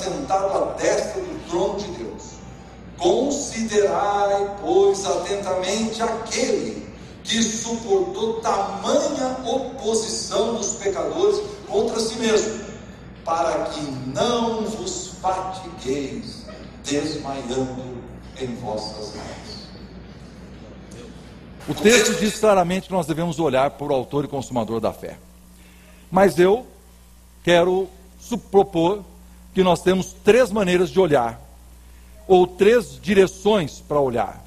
está sentado à destra do trono de Deus. Considerai, pois, atentamente aquele que suportou tamanha oposição dos pecadores contra si mesmo, para que não vos fatigueis, desmaiando em vossas mãos. O texto diz claramente que nós devemos olhar para o autor e consumador da fé. Mas eu quero propor que nós temos três maneiras de olhar, ou três direções para olhar.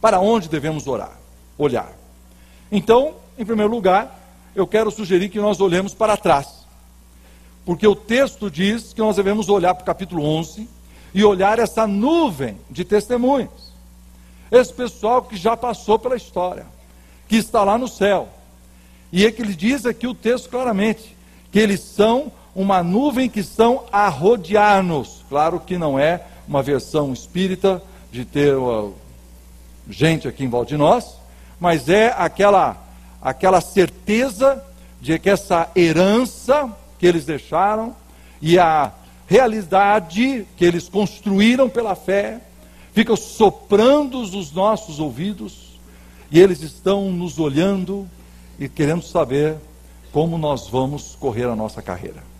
Para onde devemos orar? Olhar. Então, em primeiro lugar, eu quero sugerir que nós olhemos para trás. Porque o texto diz que nós devemos olhar para o capítulo 11 e olhar essa nuvem de testemunhas. Esse pessoal que já passou pela história, que está lá no céu. E é que ele diz aqui o texto claramente, que eles são uma nuvem que estão a rodear-nos. Claro que não é uma versão espírita de ter uh, gente aqui em volta de nós, mas é aquela, aquela certeza de que essa herança que eles deixaram e a realidade que eles construíram pela fé fica soprando os nossos ouvidos e eles estão nos olhando e querendo saber como nós vamos correr a nossa carreira.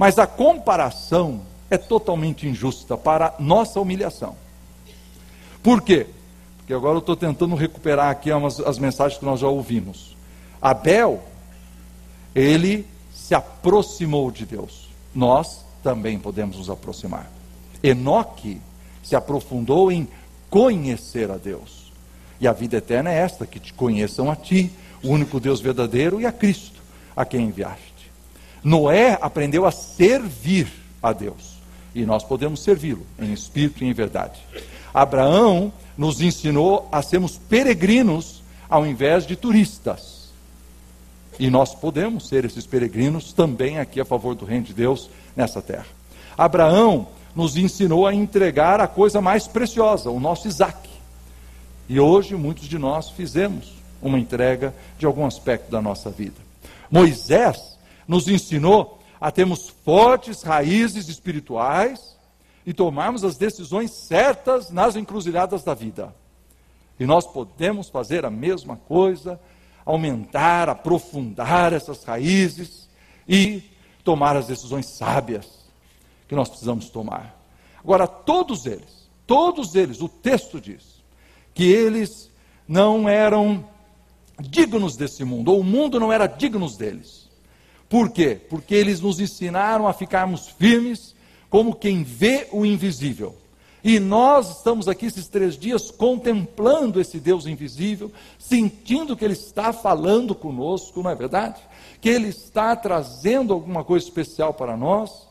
Mas a comparação é totalmente injusta para nossa humilhação. Por quê? Porque agora eu estou tentando recuperar aqui umas, as mensagens que nós já ouvimos. Abel, ele se aproximou de Deus. Nós também podemos nos aproximar. Enoque se aprofundou em conhecer a Deus. E a vida eterna é esta: que te conheçam a ti, o único Deus verdadeiro, e a Cristo, a quem enviaste. Noé aprendeu a servir a Deus. E nós podemos servi-lo em espírito e em verdade. Abraão nos ensinou a sermos peregrinos ao invés de turistas. E nós podemos ser esses peregrinos também aqui a favor do reino de Deus nessa terra. Abraão nos ensinou a entregar a coisa mais preciosa, o nosso Isaac. E hoje muitos de nós fizemos uma entrega de algum aspecto da nossa vida. Moisés nos ensinou a termos fortes raízes espirituais e tomarmos as decisões certas nas encruzilhadas da vida. E nós podemos fazer a mesma coisa, aumentar, aprofundar essas raízes e tomar as decisões sábias que nós precisamos tomar. Agora, todos eles, todos eles, o texto diz que eles não eram dignos desse mundo, ou o mundo não era digno deles. Por quê? Porque eles nos ensinaram a ficarmos firmes como quem vê o invisível. E nós estamos aqui esses três dias contemplando esse Deus invisível, sentindo que Ele está falando conosco, não é verdade? Que Ele está trazendo alguma coisa especial para nós.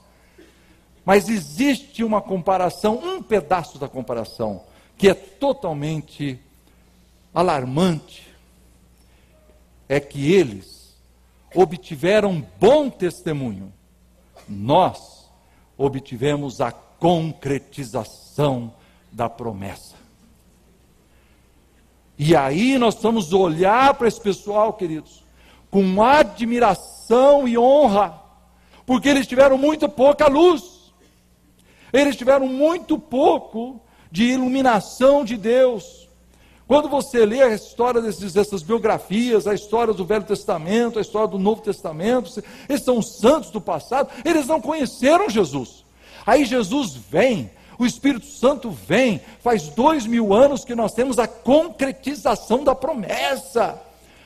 Mas existe uma comparação, um pedaço da comparação, que é totalmente alarmante. É que eles obtiveram bom testemunho nós obtivemos a concretização da promessa. E aí nós vamos olhar para esse pessoal, queridos, com admiração e honra, porque eles tiveram muito pouca luz, eles tiveram muito pouco de iluminação de Deus. Quando você lê a história desses, dessas biografias, a história do Velho Testamento, a história do Novo Testamento, eles são santos do passado, eles não conheceram Jesus. Aí Jesus vem, o Espírito Santo vem, faz dois mil anos que nós temos a concretização da promessa.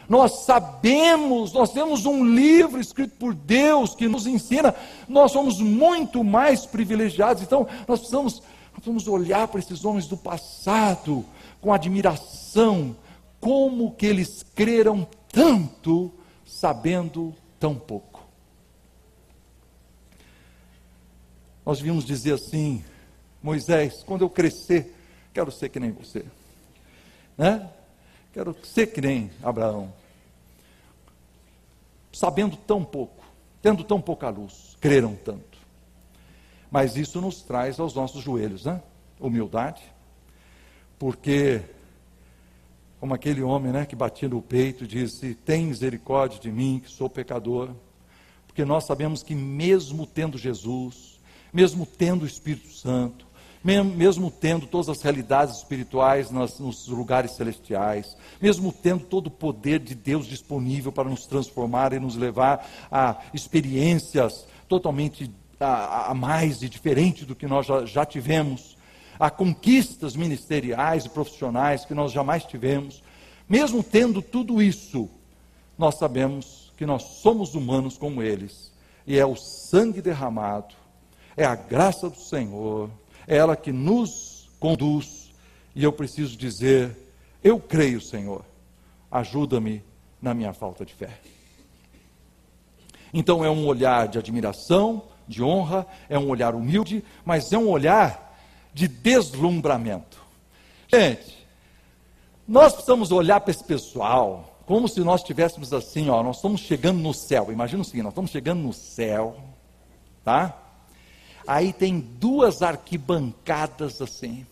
Nós sabemos, nós temos um livro escrito por Deus que nos ensina, nós somos muito mais privilegiados, então nós precisamos, nós precisamos olhar para esses homens do passado com admiração, como que eles creram tanto, sabendo tão pouco. Nós devíamos dizer assim, Moisés, quando eu crescer, quero ser que nem você. Né? Quero ser que nem Abraão. Sabendo tão pouco, tendo tão pouca luz, creram tanto. Mas isso nos traz aos nossos joelhos, né? Humildade, porque, como aquele homem né, que batia no peito, disse: Tem misericórdia de mim, que sou pecador. Porque nós sabemos que, mesmo tendo Jesus, mesmo tendo o Espírito Santo, mesmo tendo todas as realidades espirituais nas, nos lugares celestiais, mesmo tendo todo o poder de Deus disponível para nos transformar e nos levar a experiências totalmente a, a mais e diferentes do que nós já, já tivemos, a conquistas ministeriais e profissionais que nós jamais tivemos, mesmo tendo tudo isso, nós sabemos que nós somos humanos como eles, e é o sangue derramado, é a graça do Senhor, é ela que nos conduz, e eu preciso dizer: eu creio, Senhor, ajuda-me na minha falta de fé. Então é um olhar de admiração, de honra, é um olhar humilde, mas é um olhar de deslumbramento. Gente, nós precisamos olhar para esse pessoal como se nós estivéssemos assim, ó, nós estamos chegando no céu. Imagina o seguinte, nós estamos chegando no céu, tá? Aí tem duas arquibancadas assim.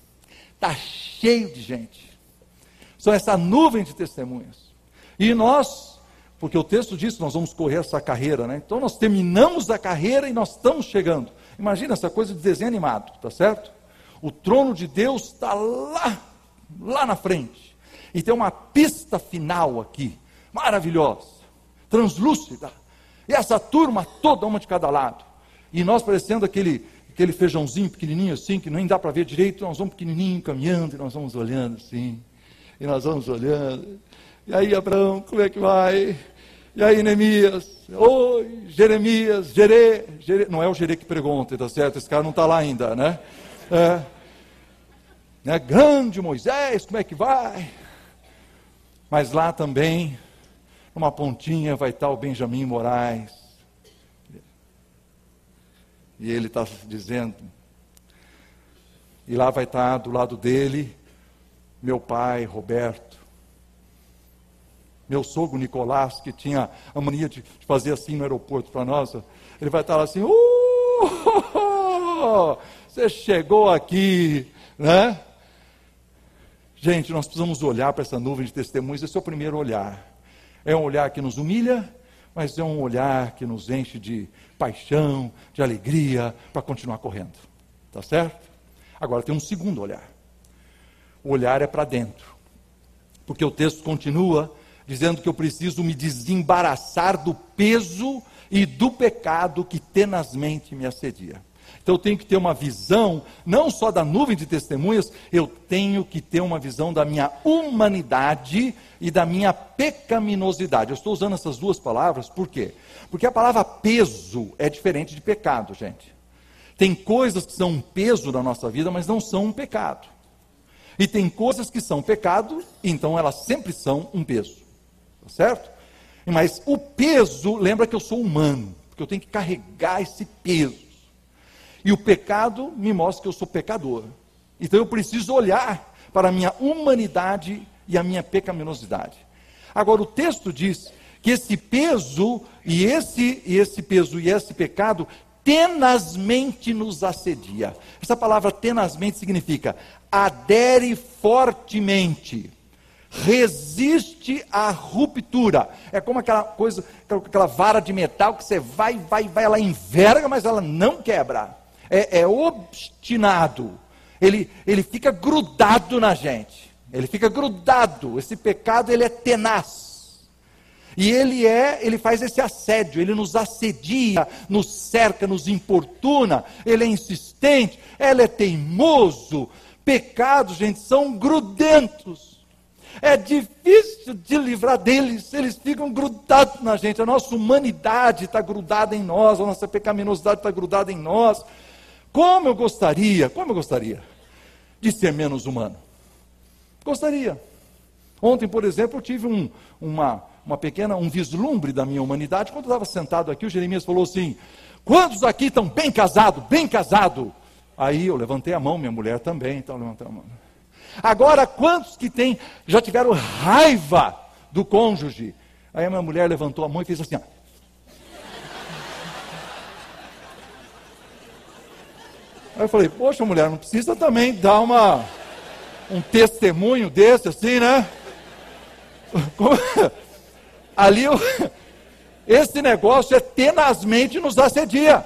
Tá cheio de gente. São essa nuvem de testemunhas. E nós, porque o texto diz que nós vamos correr essa carreira, né? Então nós terminamos a carreira e nós estamos chegando. Imagina essa coisa de desenho animado, tá certo? O trono de Deus está lá, lá na frente. E tem uma pista final aqui, maravilhosa, translúcida. E essa turma toda, uma de cada lado. E nós parecendo aquele, aquele feijãozinho pequenininho assim, que nem dá para ver direito, nós vamos pequenininho caminhando, e nós vamos olhando assim. E nós vamos olhando. E aí, Abraão, como é que vai? E aí, Neemias? Oi, Jeremias, Jere, Jere. Não é o Jere que pergunta, tá certo? Esse cara não está lá ainda, né? É, né, grande Moisés, como é que vai? Mas lá também, numa pontinha, vai estar o Benjamin Moraes. E ele está dizendo, e lá vai estar do lado dele, meu pai, Roberto. Meu sogro Nicolás, que tinha a mania de fazer assim no aeroporto para nós, ele vai estar lá assim, uh, você chegou aqui, né? Gente, nós precisamos olhar para essa nuvem de testemunhos, esse é o primeiro olhar. É um olhar que nos humilha, mas é um olhar que nos enche de paixão, de alegria, para continuar correndo. Tá certo? Agora tem um segundo olhar. O olhar é para dentro. Porque o texto continua dizendo que eu preciso me desembaraçar do peso e do pecado que tenazmente me assedia. Então eu tenho que ter uma visão, não só da nuvem de testemunhas, eu tenho que ter uma visão da minha humanidade e da minha pecaminosidade. Eu estou usando essas duas palavras, por quê? Porque a palavra peso é diferente de pecado, gente. Tem coisas que são um peso na nossa vida, mas não são um pecado. E tem coisas que são pecado, então elas sempre são um peso. Tá certo? Mas o peso, lembra que eu sou humano, porque eu tenho que carregar esse peso. E o pecado me mostra que eu sou pecador. Então eu preciso olhar para a minha humanidade e a minha pecaminosidade. Agora o texto diz que esse peso e esse e esse peso e esse pecado tenazmente nos assedia. Essa palavra tenazmente significa adere fortemente, resiste à ruptura. É como aquela coisa, aquela vara de metal que você vai, vai, vai, ela enverga, mas ela não quebra. É, é obstinado. Ele, ele fica grudado na gente. Ele fica grudado. Esse pecado ele é tenaz. E ele é, ele faz esse assédio, ele nos assedia, nos cerca, nos importuna, ele é insistente, ele é teimoso. Pecados, gente, são grudentos. É difícil de livrar deles, eles ficam grudados na gente. A nossa humanidade está grudada em nós, a nossa pecaminosidade está grudada em nós. Como eu gostaria, como eu gostaria de ser menos humano. Gostaria. Ontem, por exemplo, eu tive um, uma, uma pequena, um vislumbre da minha humanidade. Quando eu estava sentado aqui, o Jeremias falou assim: Quantos aqui estão bem casados, bem casado? Aí eu levantei a mão, minha mulher também, então levantei a mão. Agora, quantos que tem, já tiveram raiva do cônjuge? Aí a minha mulher levantou a mão e fez assim: ó. Aí eu falei, poxa mulher, não precisa também dar uma, um testemunho desse assim, né? Como, ali esse negócio é tenazmente nos assedia.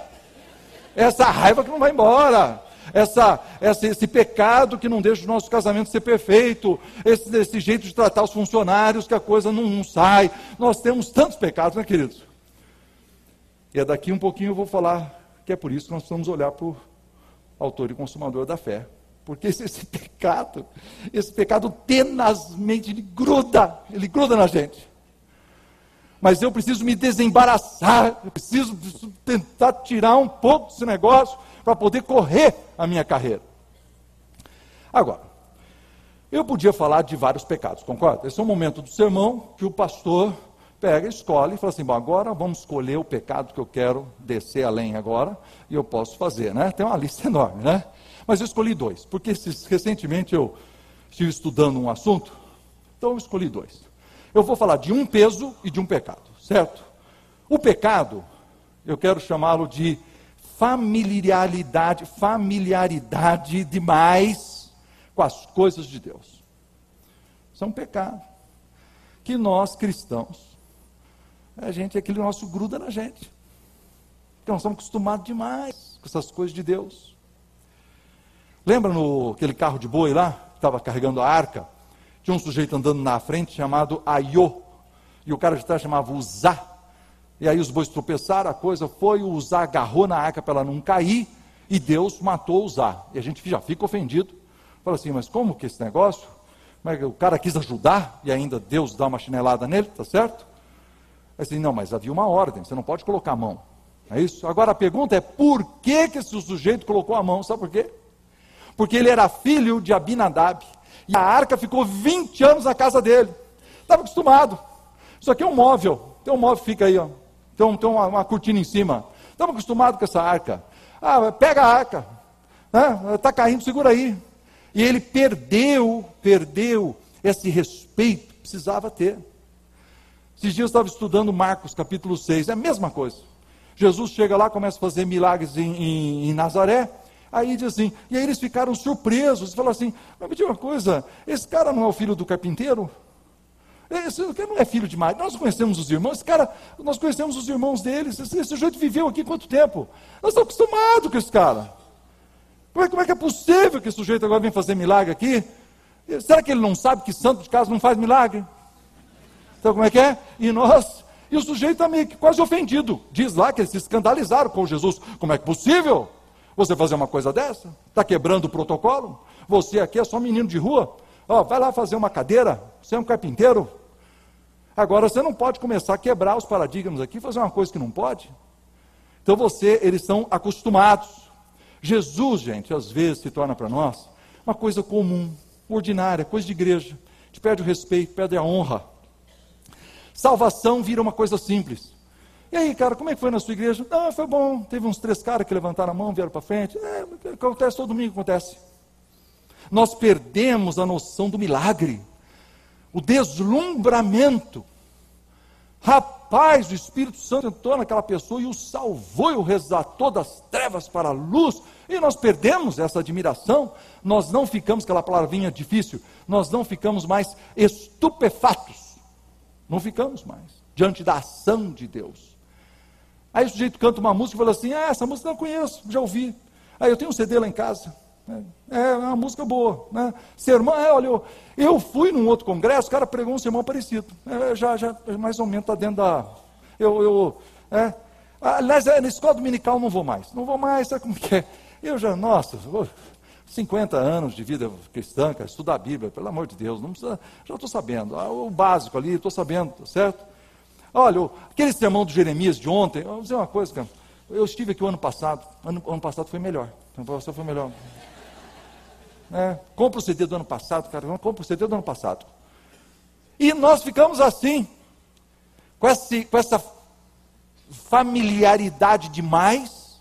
Essa raiva que não vai embora. Essa, essa, esse pecado que não deixa o nosso casamento ser perfeito, esse, esse jeito de tratar os funcionários que a coisa não, não sai. Nós temos tantos pecados, né, queridos? E é daqui um pouquinho eu vou falar que é por isso que nós precisamos olhar para autor e consumador da fé. Porque esse, esse pecado, esse pecado tenazmente, ele gruda, ele gruda na gente mas eu preciso me desembaraçar, eu preciso tentar tirar um pouco desse negócio para poder correr a minha carreira. Agora, eu podia falar de vários pecados, concorda? Esse é o momento do sermão que o pastor pega, escolhe e fala assim: bom, agora vamos escolher o pecado que eu quero descer além agora, e eu posso fazer, né? Tem uma lista enorme, né? Mas eu escolhi dois, porque recentemente eu estive estudando um assunto, então eu escolhi dois eu vou falar de um peso e de um pecado, certo? O pecado, eu quero chamá-lo de familiaridade, familiaridade demais com as coisas de Deus. Isso é um pecado. Que nós cristãos, a gente, aquele nosso gruda na gente. Porque nós estamos acostumados demais com essas coisas de Deus. Lembra no aquele carro de boi lá, que estava carregando a arca? Tinha um sujeito andando na frente chamado Aiô. E o cara de trás chamava Uzá. E aí os bois tropeçaram, a coisa foi, o Uzá agarrou na arca para ela não cair, e Deus matou o Uzá. E a gente já fica ofendido. Fala assim, mas como que esse negócio? Mas o cara quis ajudar e ainda Deus dá uma chinelada nele, tá certo? Assim, não, mas havia uma ordem, você não pode colocar a mão. É isso? Agora a pergunta é por que, que esse sujeito colocou a mão? Sabe por quê? Porque ele era filho de Abinadab. E a arca ficou 20 anos na casa dele. Estava acostumado. Isso aqui é um móvel. Tem um móvel, fica aí, ó. Tem, um, tem uma, uma cortina em cima. Estava acostumado com essa arca. Ah, pega a arca. Está né? caindo, segura aí. E ele perdeu, perdeu esse respeito que precisava ter. Esses dias eu estava estudando Marcos capítulo 6, é a mesma coisa. Jesus chega lá, começa a fazer milagres em, em, em Nazaré, Aí diz assim, e aí eles ficaram surpresos, falaram assim, mas me diga uma coisa, esse cara não é o filho do carpinteiro? Esse cara não é filho de Maria. Nós conhecemos os irmãos, esse cara, nós conhecemos os irmãos deles, esse, esse sujeito viveu aqui quanto tempo? Nós estamos acostumados com esse cara. Como é, como é que é possível que esse sujeito agora vem fazer milagre aqui? Será que ele não sabe que santo de casa não faz milagre? Então como é que é? E nós, e o sujeito está meio que quase ofendido. Diz lá que eles se escandalizaram com Jesus. Como é que é possível? Você fazer uma coisa dessa? Está quebrando o protocolo? Você aqui é só menino de rua? Ó, vai lá fazer uma cadeira, você é um carpinteiro. Agora você não pode começar a quebrar os paradigmas aqui, fazer uma coisa que não pode. Então você, eles são acostumados. Jesus, gente, às vezes se torna para nós uma coisa comum, ordinária, coisa de igreja. A gente perde o respeito, perde a honra. Salvação vira uma coisa simples. E aí, cara, como é que foi na sua igreja? Ah, foi bom. Teve uns três caras que levantaram a mão, vieram para frente. É, acontece todo domingo, acontece. Nós perdemos a noção do milagre, o deslumbramento. Rapaz, o Espírito Santo entrou naquela pessoa e o salvou e o resgatou das trevas para a luz. E nós perdemos essa admiração, nós não ficamos, aquela palavrinha difícil, nós não ficamos mais estupefatos. Não ficamos mais diante da ação de Deus. Aí o sujeito canta uma música e fala assim: Ah, essa música eu não conheço, já ouvi. Aí eu tenho um CD lá em casa. É, é uma música boa. Né? Sermão, é, olha, eu, eu fui num outro congresso, o cara pregou um sermão parecido. É, já, já, mais ou menos está dentro da. Eu, eu, é, aliás, é, na escola dominical não vou mais. Não vou mais, sabe como que é? Eu já, nossa, 50 anos de vida cristã, cara, estudar a Bíblia, pelo amor de Deus, não precisa, já estou sabendo. Ah, o básico ali, estou sabendo, tá certo? Olha, aquele sermão do Jeremias de ontem, vou dizer uma coisa, cara. Eu estive aqui o ano passado, ano, ano passado foi melhor. Ano foi melhor. É, compra o CD do ano passado, cara, compra o CD do ano passado. E nós ficamos assim, com, esse, com essa familiaridade demais,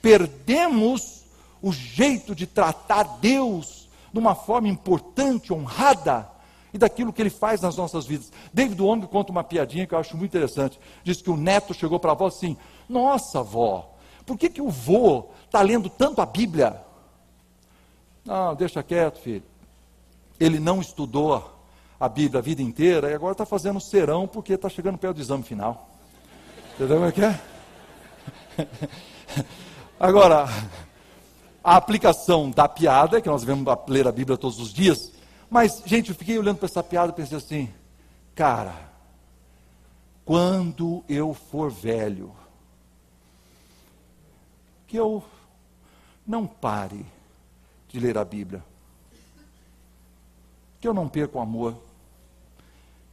perdemos o jeito de tratar Deus de uma forma importante, honrada, e daquilo que ele faz nas nossas vidas. David Wong conta uma piadinha que eu acho muito interessante. Diz que o neto chegou para a avó assim: Nossa, avó, por que, que o vô está lendo tanto a Bíblia? Não, deixa quieto, filho. Ele não estudou a Bíblia a vida inteira e agora está fazendo serão porque está chegando perto do exame final. Entendeu como é que é? Agora, a aplicação da piada, que nós devemos ler a Bíblia todos os dias, mas, gente, eu fiquei olhando para essa piada e pensei assim, cara, quando eu for velho, que eu não pare de ler a Bíblia, que eu não perca o amor,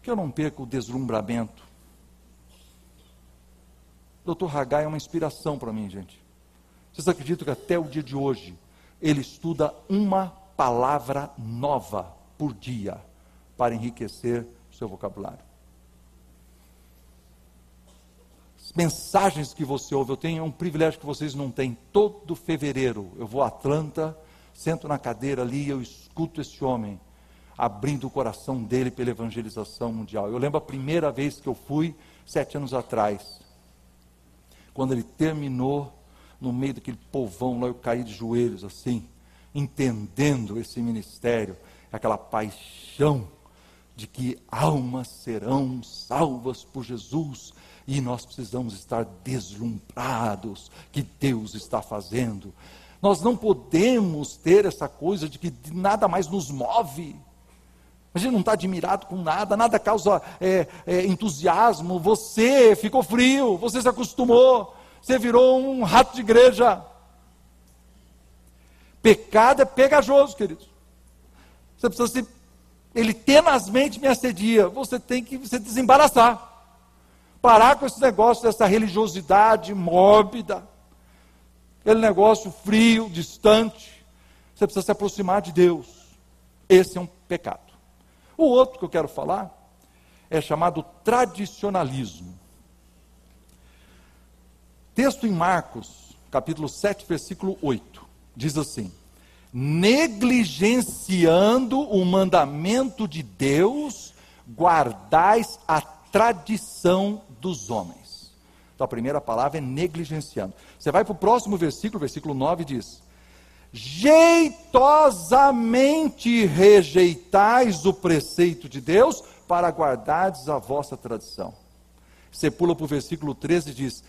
que eu não perca o deslumbramento. Doutor Hagai é uma inspiração para mim, gente. Vocês acreditam que até o dia de hoje ele estuda uma palavra nova por dia para enriquecer o seu vocabulário. As mensagens que você ouve, eu tenho um privilégio que vocês não têm. Todo fevereiro eu vou a Atlanta, sento na cadeira ali e eu escuto esse homem abrindo o coração dele pela evangelização mundial. Eu lembro a primeira vez que eu fui, sete anos atrás, quando ele terminou no meio daquele povão lá, eu caí de joelhos assim, entendendo esse ministério aquela paixão de que almas serão salvas por Jesus e nós precisamos estar deslumbrados que Deus está fazendo. Nós não podemos ter essa coisa de que nada mais nos move. A gente não está admirado com nada, nada causa é, é, entusiasmo. Você ficou frio, você se acostumou, você virou um rato de igreja. Pecado é pegajoso, queridos. Você precisa se. Ele tenazmente me assedia. Você tem que se desembaraçar. Parar com esse negócio dessa religiosidade mórbida. Aquele negócio frio, distante. Você precisa se aproximar de Deus. Esse é um pecado. O outro que eu quero falar é chamado tradicionalismo. Texto em Marcos, capítulo 7, versículo 8. Diz assim: negligenciando o mandamento de Deus, guardais a tradição dos homens. Então a primeira palavra é negligenciando. Você vai para o próximo versículo, versículo 9 diz: Jeitosamente rejeitais o preceito de Deus para guardardes a vossa tradição. Você pula para o versículo 13 e diz: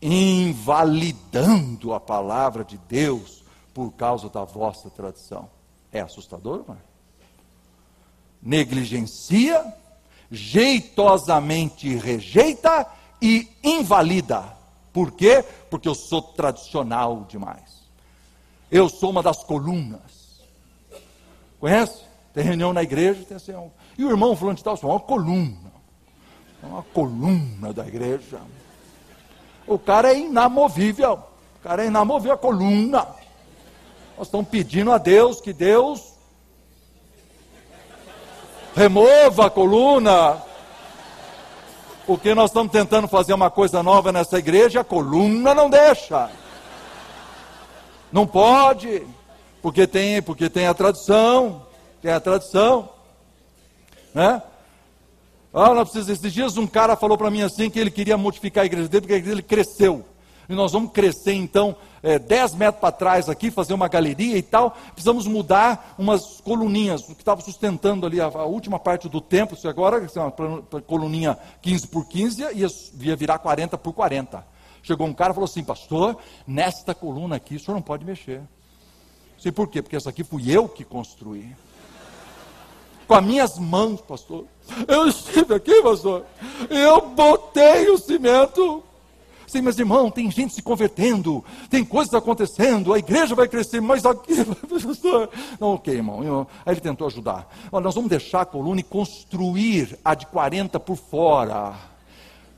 Invalidando a palavra de Deus por causa da vossa tradição. É assustador, não é? Negligencia, jeitosamente rejeita e invalida. Por quê? Porque eu sou tradicional demais. Eu sou uma das colunas. Conhece? Tem reunião na igreja, tem assim, e o irmão falando de tal, é uma coluna. É uma coluna da igreja. O cara é inamovível. O cara é inamovível, a coluna. Nós estamos pedindo a Deus que Deus remova a coluna. Porque nós estamos tentando fazer uma coisa nova nessa igreja, a coluna não deixa. Não pode, porque tem, porque tem a tradição, tem a tradição, né? Ah. Esses dias um cara falou para mim assim que ele queria modificar a igreja dele porque a igreja dele cresceu. E nós vamos crescer então é, 10 metros para trás aqui, fazer uma galeria e tal. Precisamos mudar umas coluninhas, o que estava sustentando ali a, a, última parte do templo. Isso agora é uma coluninha 15 por 15 ia, ia virar 40 por 40. Chegou um cara e falou assim, pastor, nesta coluna aqui o senhor não pode mexer. Sei por quê? Porque essa aqui fui eu que construí com as minhas mãos, pastor. Eu estive aqui, pastor, eu botei o cimento. Sim, mas irmão, tem gente se convertendo, tem coisas acontecendo, a igreja vai crescer, mas aqui, pastor. Não, ok, irmão. Aí ele tentou ajudar. Olha, nós vamos deixar a coluna e construir a de 40 por fora.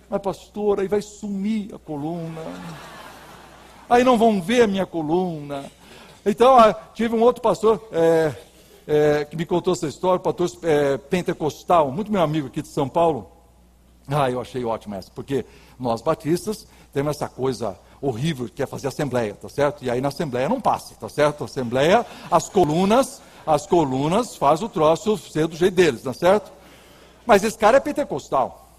Mas, pastor, aí vai sumir a coluna. Aí não vão ver a minha coluna. Então, tive um outro pastor, é, é, que me contou essa história, o pastor é, pentecostal, muito meu amigo aqui de São Paulo. Ah, eu achei ótimo essa, porque nós batistas temos essa coisa horrível que é fazer assembleia, tá certo? E aí na assembleia não passa, tá certo? Assembleia, as colunas, as colunas faz o troço ser do jeito deles, tá certo? Mas esse cara é pentecostal.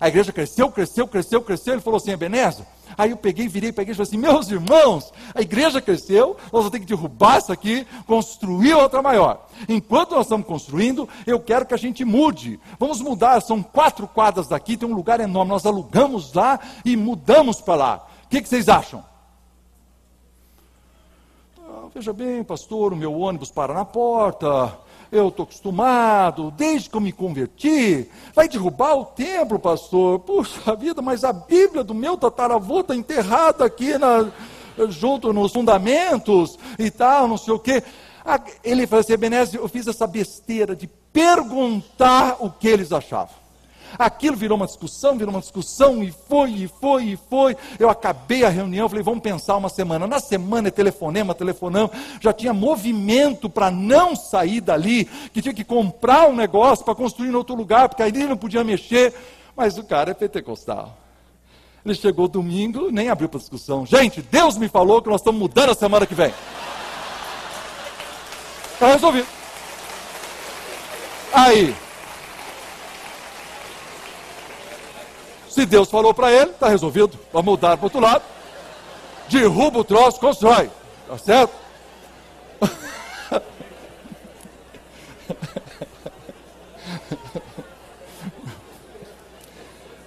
A igreja cresceu, cresceu, cresceu, cresceu. Ele falou assim: Ebenezer. Aí eu peguei, virei para a igreja e falei assim: Meus irmãos, a igreja cresceu, nós vamos ter que derrubar isso aqui, construir outra maior. Enquanto nós estamos construindo, eu quero que a gente mude. Vamos mudar, são quatro quadras daqui, tem um lugar enorme. Nós alugamos lá e mudamos para lá. O que, que vocês acham? Ah, veja bem, pastor, o meu ônibus para na porta eu estou acostumado, desde que eu me converti, vai derrubar o templo, pastor. Puxa vida, mas a Bíblia do meu tataravô está enterrada aqui na, junto nos fundamentos e tal, não sei o quê. Ele falou assim, Ebenezer, eu fiz essa besteira de perguntar o que eles achavam. Aquilo virou uma discussão, virou uma discussão, e foi, e foi, e foi. Eu acabei a reunião, falei, vamos pensar uma semana. Na semana é telefonema, telefonão. Já tinha movimento para não sair dali, que tinha que comprar um negócio para construir em outro lugar, porque aí não podia mexer. Mas o cara é pentecostal. Ele chegou domingo, nem abriu para discussão. Gente, Deus me falou que nós estamos mudando a semana que vem. Está resolvido. Aí, Se Deus falou para ele, está resolvido. Vamos mudar para o outro lado. Derruba o troço, constrói. Está certo?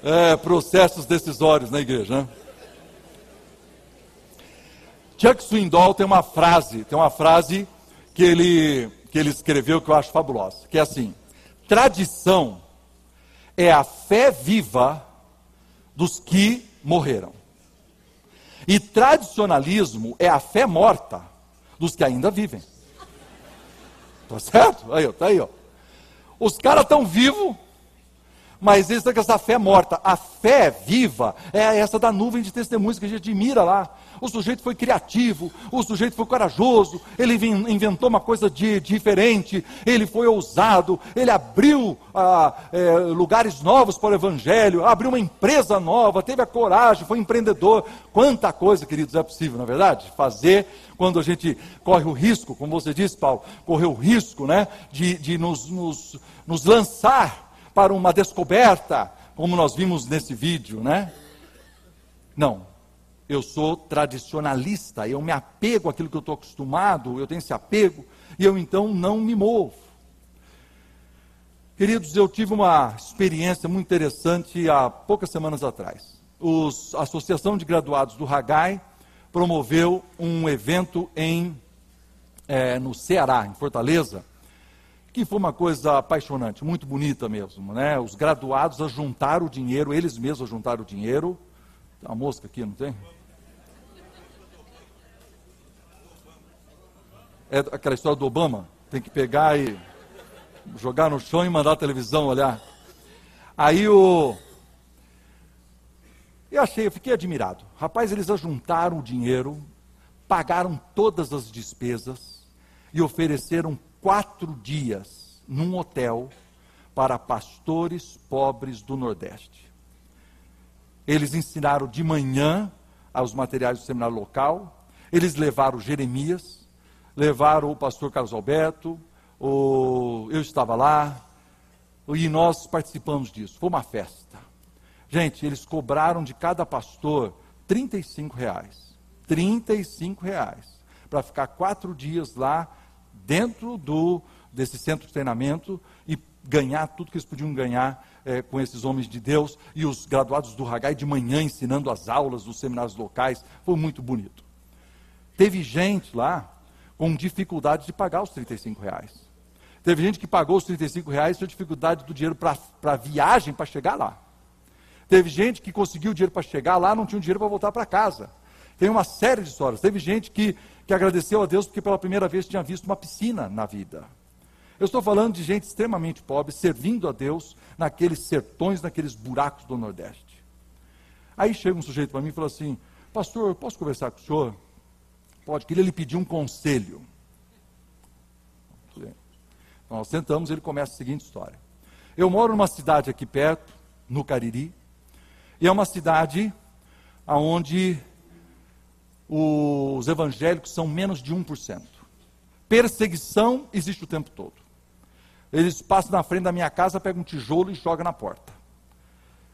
É, processos decisórios na igreja, né? Chuck Swindoll tem uma frase, tem uma frase que ele, que ele escreveu que eu acho fabulosa, que é assim: tradição é a fé viva dos que morreram. E tradicionalismo é a fé morta dos que ainda vivem. Tá certo? Aí, ó, tá aí, ó. Os caras estão vivos, mas eles estão com essa fé morta. A fé viva é essa da nuvem de testemunhos que a gente admira lá. O sujeito foi criativo, o sujeito foi corajoso, ele inventou uma coisa de, diferente, ele foi ousado, ele abriu ah, é, lugares novos para o Evangelho, abriu uma empresa nova, teve a coragem, foi empreendedor. Quanta coisa, queridos, é possível, na é verdade? Fazer quando a gente corre o risco, como você disse, Paulo, correr o risco né, de, de nos, nos, nos lançar para uma descoberta, como nós vimos nesse vídeo, né? Não. Eu sou tradicionalista, eu me apego àquilo que eu estou acostumado, eu tenho esse apego, e eu então não me movo. Queridos, eu tive uma experiência muito interessante há poucas semanas atrás. A Associação de Graduados do Hagai promoveu um evento em, é, no Ceará, em Fortaleza, que foi uma coisa apaixonante, muito bonita mesmo, né? Os graduados ajuntaram o dinheiro, eles mesmos ajuntaram o dinheiro. Tem uma mosca aqui, não tem? É aquela história do Obama, tem que pegar e jogar no chão e mandar a televisão olhar. Aí o eu achei, eu fiquei admirado. Rapaz, eles ajuntaram o dinheiro, pagaram todas as despesas e ofereceram quatro dias num hotel para pastores pobres do Nordeste. Eles ensinaram de manhã aos materiais do seminário local, eles levaram Jeremias, levaram o pastor Carlos Alberto, o, eu estava lá, e nós participamos disso. Foi uma festa. Gente, eles cobraram de cada pastor 35 reais. 35 reais. Para ficar quatro dias lá dentro do, desse centro de treinamento e ganhar tudo que eles podiam ganhar é, com esses homens de Deus e os graduados do Hagai de manhã ensinando as aulas dos seminários locais. Foi muito bonito. Teve gente lá com dificuldade de pagar os 35 reais. Teve gente que pagou os 35 reais e tinha dificuldade do dinheiro para a viagem para chegar lá. Teve gente que conseguiu o dinheiro para chegar lá, não tinha dinheiro para voltar para casa. Tem uma série de histórias. Teve gente que, que agradeceu a Deus porque pela primeira vez tinha visto uma piscina na vida. Eu estou falando de gente extremamente pobre, servindo a Deus naqueles sertões, naqueles buracos do Nordeste. Aí chega um sujeito para mim e fala assim: Pastor, posso conversar com o senhor? Pode, queria lhe pedir um conselho. Então, nós sentamos, ele começa a seguinte história. Eu moro numa cidade aqui perto, no Cariri, e é uma cidade onde os evangélicos são menos de 1%. Perseguição existe o tempo todo. Eles passam na frente da minha casa, pegam um tijolo e jogam na porta.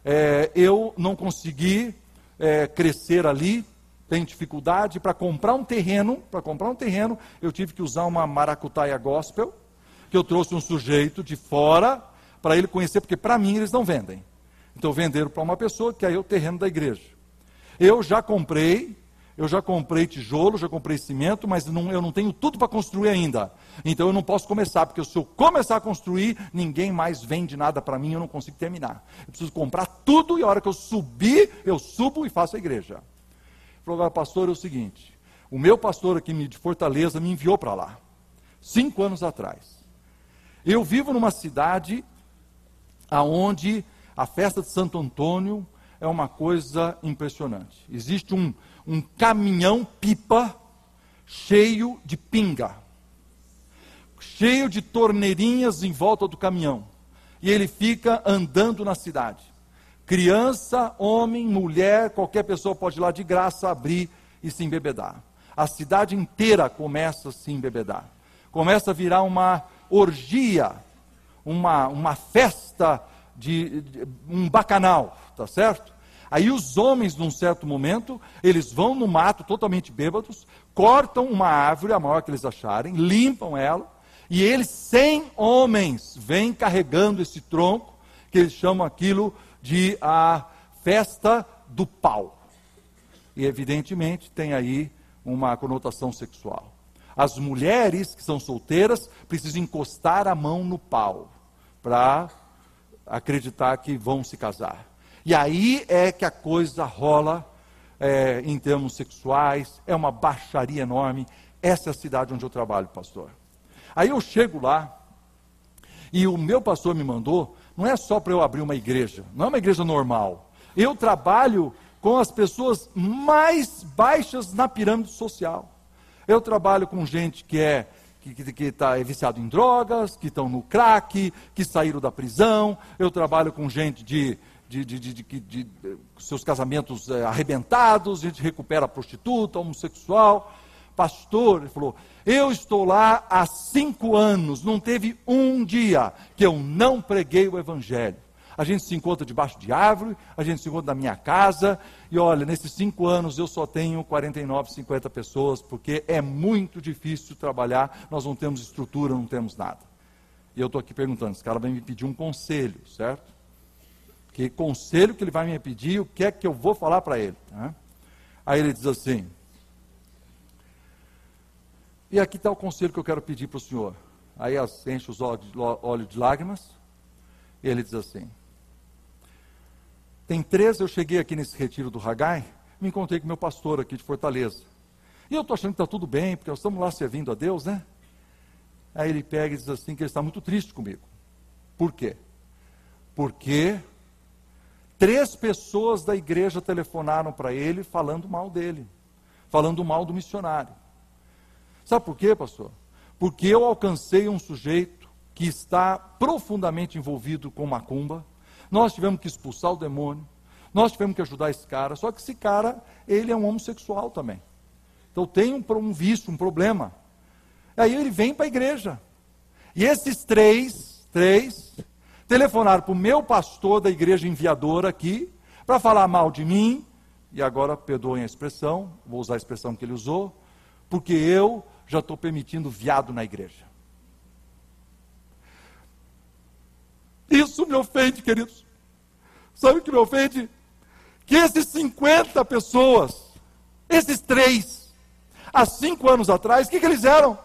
É, eu não consegui é, crescer ali, tenho dificuldade para comprar um terreno. Para comprar um terreno, eu tive que usar uma maracutaia gospel, que eu trouxe um sujeito de fora para ele conhecer, porque para mim eles não vendem. Então venderam para uma pessoa que aí é o terreno da igreja. Eu já comprei, eu já comprei tijolo, já comprei cimento, mas não, eu não tenho tudo para construir ainda. Então eu não posso começar, porque se eu começar a construir, ninguém mais vende nada para mim, eu não consigo terminar. Eu preciso comprar tudo e a hora que eu subir, eu subo e faço a igreja. Ele falou, agora, pastor, é o seguinte: o meu pastor aqui de Fortaleza me enviou para lá, cinco anos atrás. Eu vivo numa cidade aonde a festa de Santo Antônio é uma coisa impressionante. Existe um, um caminhão-pipa cheio de pinga, cheio de torneirinhas em volta do caminhão. E ele fica andando na cidade. Criança, homem, mulher, qualquer pessoa pode ir lá de graça abrir e se embebedar. A cidade inteira começa a se embebedar. Começa a virar uma orgia, uma, uma festa de, de um bacanal, tá certo? Aí os homens, num certo momento, eles vão no mato totalmente bêbados, cortam uma árvore, a maior que eles acharem, limpam ela, e eles, cem homens, vêm carregando esse tronco, que eles chamam aquilo de a festa do pau. E evidentemente tem aí uma conotação sexual. As mulheres que são solteiras precisam encostar a mão no pau para acreditar que vão se casar. E aí é que a coisa rola é, em termos sexuais, é uma baixaria enorme. Essa é a cidade onde eu trabalho, pastor. Aí eu chego lá, e o meu pastor me mandou, não é só para eu abrir uma igreja, não é uma igreja normal. Eu trabalho com as pessoas mais baixas na pirâmide social. Eu trabalho com gente que é que está é viciado em drogas, que estão no crack, que saíram da prisão. Eu trabalho com gente de, de, de, de, de, seus casamentos é, arrebentados, a gente recupera prostituta, homossexual. Pastor, ele falou, eu estou lá há cinco anos, não teve um dia que eu não preguei o Evangelho. A gente se encontra debaixo de árvore, a gente se encontra na minha casa, e olha, nesses cinco anos eu só tenho 49, 50 pessoas, porque é muito difícil trabalhar, nós não temos estrutura, não temos nada. E eu estou aqui perguntando, esse cara vai me pedir um conselho, certo? Que conselho que ele vai me pedir, o que é que eu vou falar para ele? Né? Aí ele diz assim, e aqui está o conselho que eu quero pedir para o senhor. Aí enche os olhos de lágrimas, e ele diz assim, tem três, eu cheguei aqui nesse retiro do Hagai, me encontrei com meu pastor aqui de Fortaleza. E eu estou achando que está tudo bem, porque nós estamos lá servindo a Deus, né? Aí ele pega e diz assim que ele está muito triste comigo. Por quê? Porque três pessoas da igreja telefonaram para ele falando mal dele, falando mal do missionário. Sabe por quê, pastor? Porque eu alcancei um sujeito que está profundamente envolvido com macumba, nós tivemos que expulsar o demônio, nós tivemos que ajudar esse cara, só que esse cara, ele é um homossexual também. Então tem um, um vício, um problema. Aí ele vem para a igreja. E esses três, três, telefonaram para o meu pastor da igreja enviadora aqui, para falar mal de mim, e agora perdoem a expressão, vou usar a expressão que ele usou, porque eu já estou permitindo viado na igreja. Isso me ofende, queridos. Sabe o que me ofende? Que esses 50 pessoas, esses três, há cinco anos atrás, o que, que eles eram?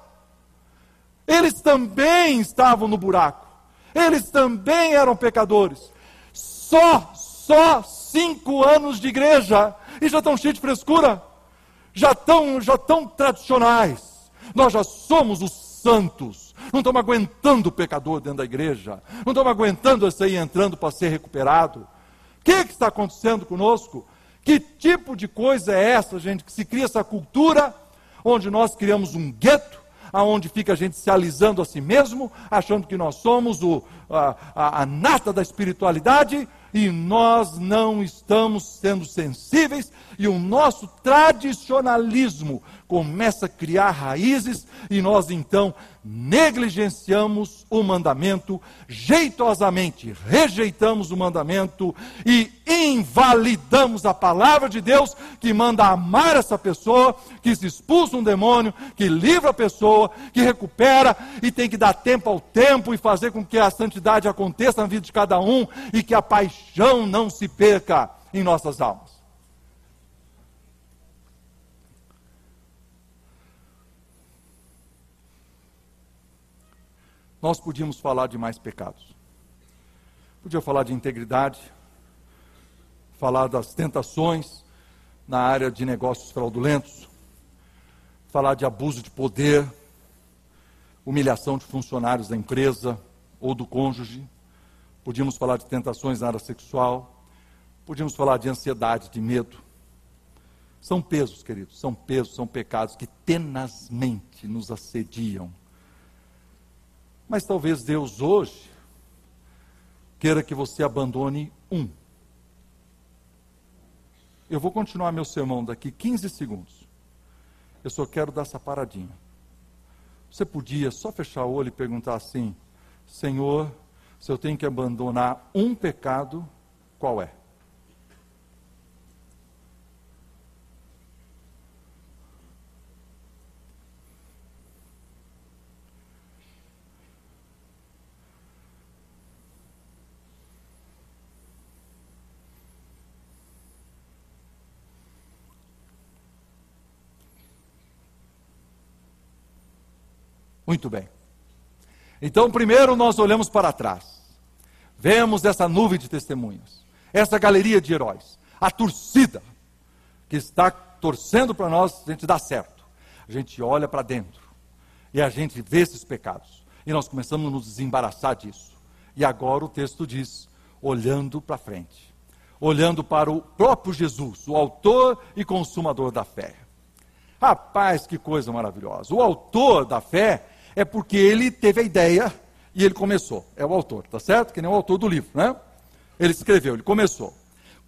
Eles também estavam no buraco. Eles também eram pecadores. Só, só cinco anos de igreja e já estão cheios de frescura. Já estão, já estão tradicionais. Nós já somos os santos. Não estamos aguentando o pecador dentro da igreja. Não estamos aguentando esse aí entrando para ser recuperado. O que, que está acontecendo conosco? Que tipo de coisa é essa, gente, que se cria essa cultura onde nós criamos um gueto, aonde fica a gente se alisando a si mesmo, achando que nós somos o, a, a, a nata da espiritualidade, e nós não estamos sendo sensíveis, e o nosso tradicionalismo começa a criar raízes, e nós então negligenciamos o mandamento, jeitosamente rejeitamos o mandamento e invalidamos a palavra de Deus que manda amar essa pessoa, que se expulsa um demônio, que livra a pessoa, que recupera e tem que dar tempo ao tempo e fazer com que a santidade aconteça na vida de cada um e que a paixão não se perca em nossas almas. Nós podíamos falar de mais pecados. Podia falar de integridade, falar das tentações na área de negócios fraudulentos, falar de abuso de poder, humilhação de funcionários da empresa ou do cônjuge. Podíamos falar de tentações na área sexual, podíamos falar de ansiedade, de medo. São pesos, queridos, são pesos, são pecados que tenazmente nos assediam mas talvez Deus hoje queira que você abandone um. Eu vou continuar meu sermão daqui 15 segundos. Eu só quero dar essa paradinha. Você podia só fechar o olho e perguntar assim: Senhor, se eu tenho que abandonar um pecado, qual é? Muito bem. Então, primeiro nós olhamos para trás. Vemos essa nuvem de testemunhas, essa galeria de heróis, a torcida que está torcendo para nós a gente dar certo. A gente olha para dentro e a gente vê esses pecados. E nós começamos a nos desembaraçar disso. E agora o texto diz: olhando para frente, olhando para o próprio Jesus, o autor e consumador da fé. Rapaz, que coisa maravilhosa! O autor da fé é porque ele teve a ideia e ele começou. É o autor, tá certo? Que nem o autor do livro, né? Ele escreveu, ele começou.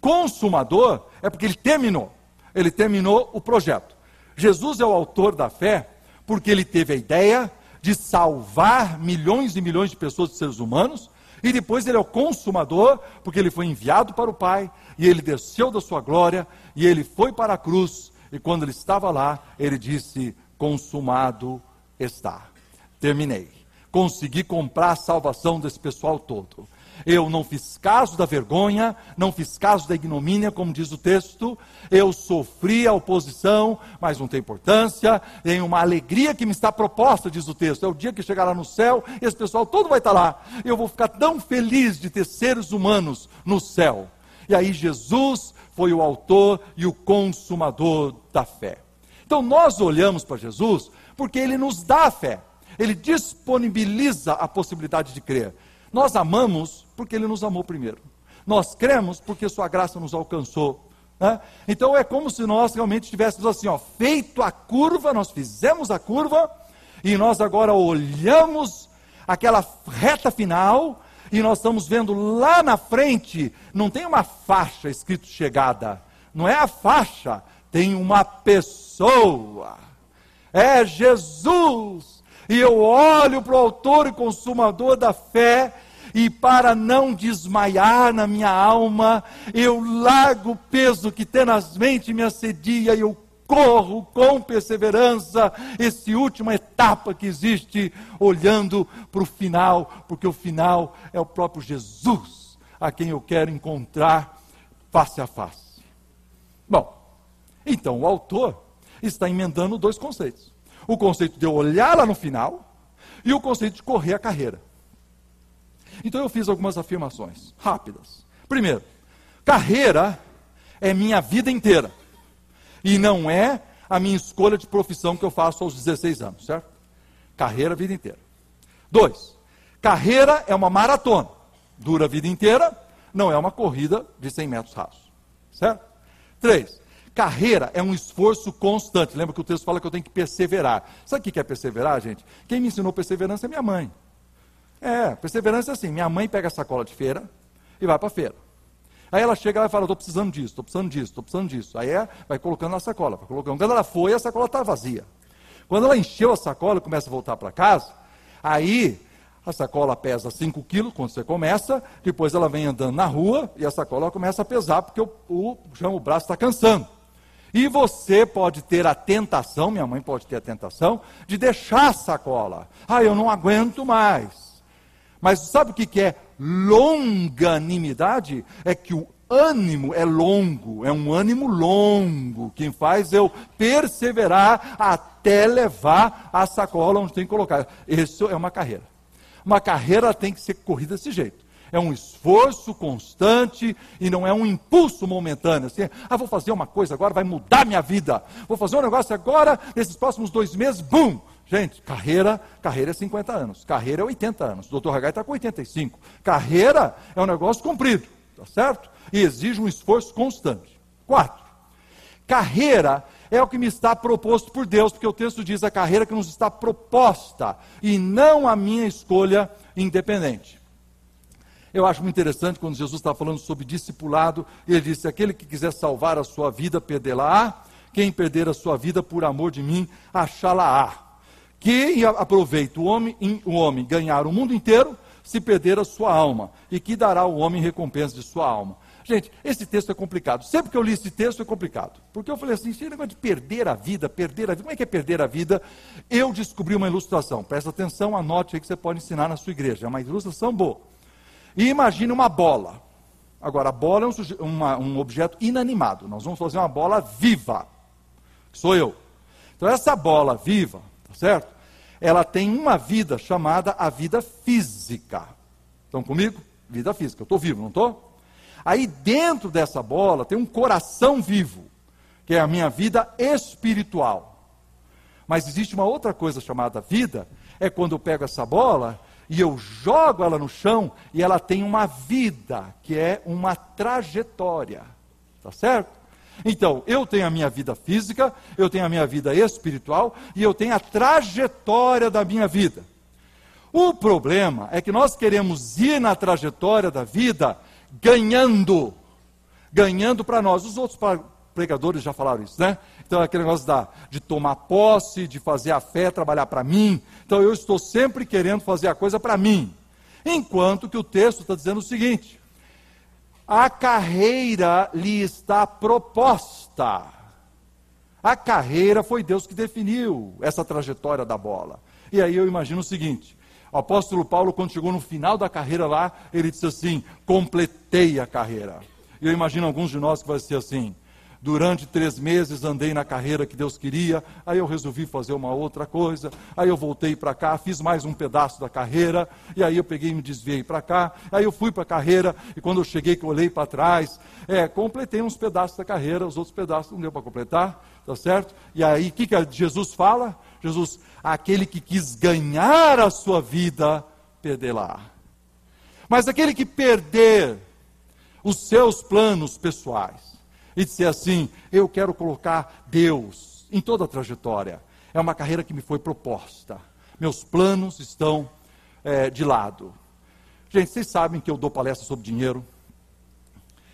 Consumador é porque ele terminou. Ele terminou o projeto. Jesus é o autor da fé porque ele teve a ideia de salvar milhões e milhões de pessoas, de seres humanos, e depois ele é o consumador, porque ele foi enviado para o Pai, e ele desceu da sua glória, e ele foi para a cruz, e quando ele estava lá, ele disse: Consumado está terminei. Consegui comprar a salvação desse pessoal todo. Eu não fiz caso da vergonha, não fiz caso da ignomínia, como diz o texto. Eu sofri a oposição, mas não tem importância. Tem uma alegria que me está proposta, diz o texto. É o dia que chegar lá no céu, esse pessoal todo vai estar lá. Eu vou ficar tão feliz de ter seres humanos no céu. E aí Jesus foi o autor e o consumador da fé. Então nós olhamos para Jesus porque ele nos dá a fé ele disponibiliza a possibilidade de crer. Nós amamos porque ele nos amou primeiro. Nós cremos porque sua graça nos alcançou. Né? Então é como se nós realmente tivéssemos assim, ó, feito a curva, nós fizemos a curva, e nós agora olhamos aquela reta final, e nós estamos vendo lá na frente, não tem uma faixa escrito chegada, não é a faixa, tem uma pessoa. É Jesus e eu olho para o autor e consumador da fé, e para não desmaiar na minha alma, eu largo o peso que tenazmente me assedia e eu corro com perseverança essa última etapa que existe, olhando para o final, porque o final é o próprio Jesus, a quem eu quero encontrar face a face. Bom, então o autor está emendando dois conceitos: o conceito de olhar lá no final e o conceito de correr a carreira. Então eu fiz algumas afirmações rápidas. Primeiro, carreira é minha vida inteira. E não é a minha escolha de profissão que eu faço aos 16 anos, certo? Carreira a vida inteira. Dois, carreira é uma maratona. Dura a vida inteira, não é uma corrida de 100 metros rasos. Certo? Três, carreira é um esforço constante. Lembra que o texto fala que eu tenho que perseverar. Sabe o que é perseverar, gente? Quem me ensinou perseverança é minha mãe. É, perseverança é assim: minha mãe pega a sacola de feira e vai para a feira. Aí ela chega e fala: estou precisando disso, estou precisando disso, estou precisando disso. Aí é, vai colocando na sacola, vai colocando. Quando ela foi, a sacola está vazia. Quando ela encheu a sacola e começa a voltar para casa, aí a sacola pesa 5 quilos quando você começa, depois ela vem andando na rua e a sacola começa a pesar porque o, o, o braço está cansando. E você pode ter a tentação, minha mãe pode ter a tentação, de deixar a sacola. Ah, eu não aguento mais. Mas sabe o que é longanimidade? É que o ânimo é longo, é um ânimo longo. Quem faz eu perseverar até levar a sacola onde tem que colocar. Isso é uma carreira. Uma carreira tem que ser corrida desse jeito. É um esforço constante e não é um impulso momentâneo. Assim, ah, vou fazer uma coisa agora, vai mudar minha vida. Vou fazer um negócio agora, nesses próximos dois meses, bum! Gente, carreira, carreira é 50 anos, carreira é 80 anos. O doutor Hagai está com 85. Carreira é um negócio comprido, tá certo? E exige um esforço constante. Quatro, carreira é o que me está proposto por Deus, porque o texto diz a carreira que nos está proposta e não a minha escolha independente. Eu acho muito interessante quando Jesus está falando sobre discipulado, ele disse: aquele que quiser salvar a sua vida, perdê-la-á, quem perder a sua vida por amor de mim, achá-la-á. Que aproveita o homem, o homem ganhar o mundo inteiro se perder a sua alma, e que dará ao homem recompensa de sua alma. Gente, esse texto é complicado. Sempre que eu li esse texto é complicado. Porque eu falei assim, esse negócio de perder a vida, perder a vida, como é que é perder a vida? Eu descobri uma ilustração. Presta atenção, anote aí que você pode ensinar na sua igreja. É uma ilustração boa. E imagine uma bola. Agora, a bola é um, uma, um objeto inanimado. Nós vamos fazer uma bola viva. Sou eu. Então, essa bola viva, Tá certo? Ela tem uma vida chamada a vida física. Estão comigo? Vida física. Eu estou vivo, não estou? Aí dentro dessa bola tem um coração vivo, que é a minha vida espiritual. Mas existe uma outra coisa chamada vida, é quando eu pego essa bola e eu jogo ela no chão e ela tem uma vida, que é uma trajetória. Tá certo? Então, eu tenho a minha vida física, eu tenho a minha vida espiritual e eu tenho a trajetória da minha vida. O problema é que nós queremos ir na trajetória da vida ganhando, ganhando para nós. Os outros pregadores já falaram isso, né? Então, aquele negócio da, de tomar posse, de fazer a fé trabalhar para mim. Então, eu estou sempre querendo fazer a coisa para mim. Enquanto que o texto está dizendo o seguinte: a carreira lhe está proposta. A carreira foi Deus que definiu essa trajetória da bola. E aí eu imagino o seguinte: o apóstolo Paulo, quando chegou no final da carreira lá, ele disse assim: completei a carreira. E eu imagino alguns de nós que vai ser assim: Durante três meses andei na carreira que Deus queria, aí eu resolvi fazer uma outra coisa, aí eu voltei para cá, fiz mais um pedaço da carreira, e aí eu peguei e me desviei para cá, aí eu fui para a carreira, e quando eu cheguei que eu olhei para trás, é, completei uns pedaços da carreira, os outros pedaços não deu para completar, tá certo? E aí o que, que Jesus fala? Jesus, aquele que quis ganhar a sua vida, perdê-la. Mas aquele que perder os seus planos pessoais, e dizer assim: eu quero colocar Deus em toda a trajetória. É uma carreira que me foi proposta. Meus planos estão é, de lado. Gente, vocês sabem que eu dou palestra sobre dinheiro.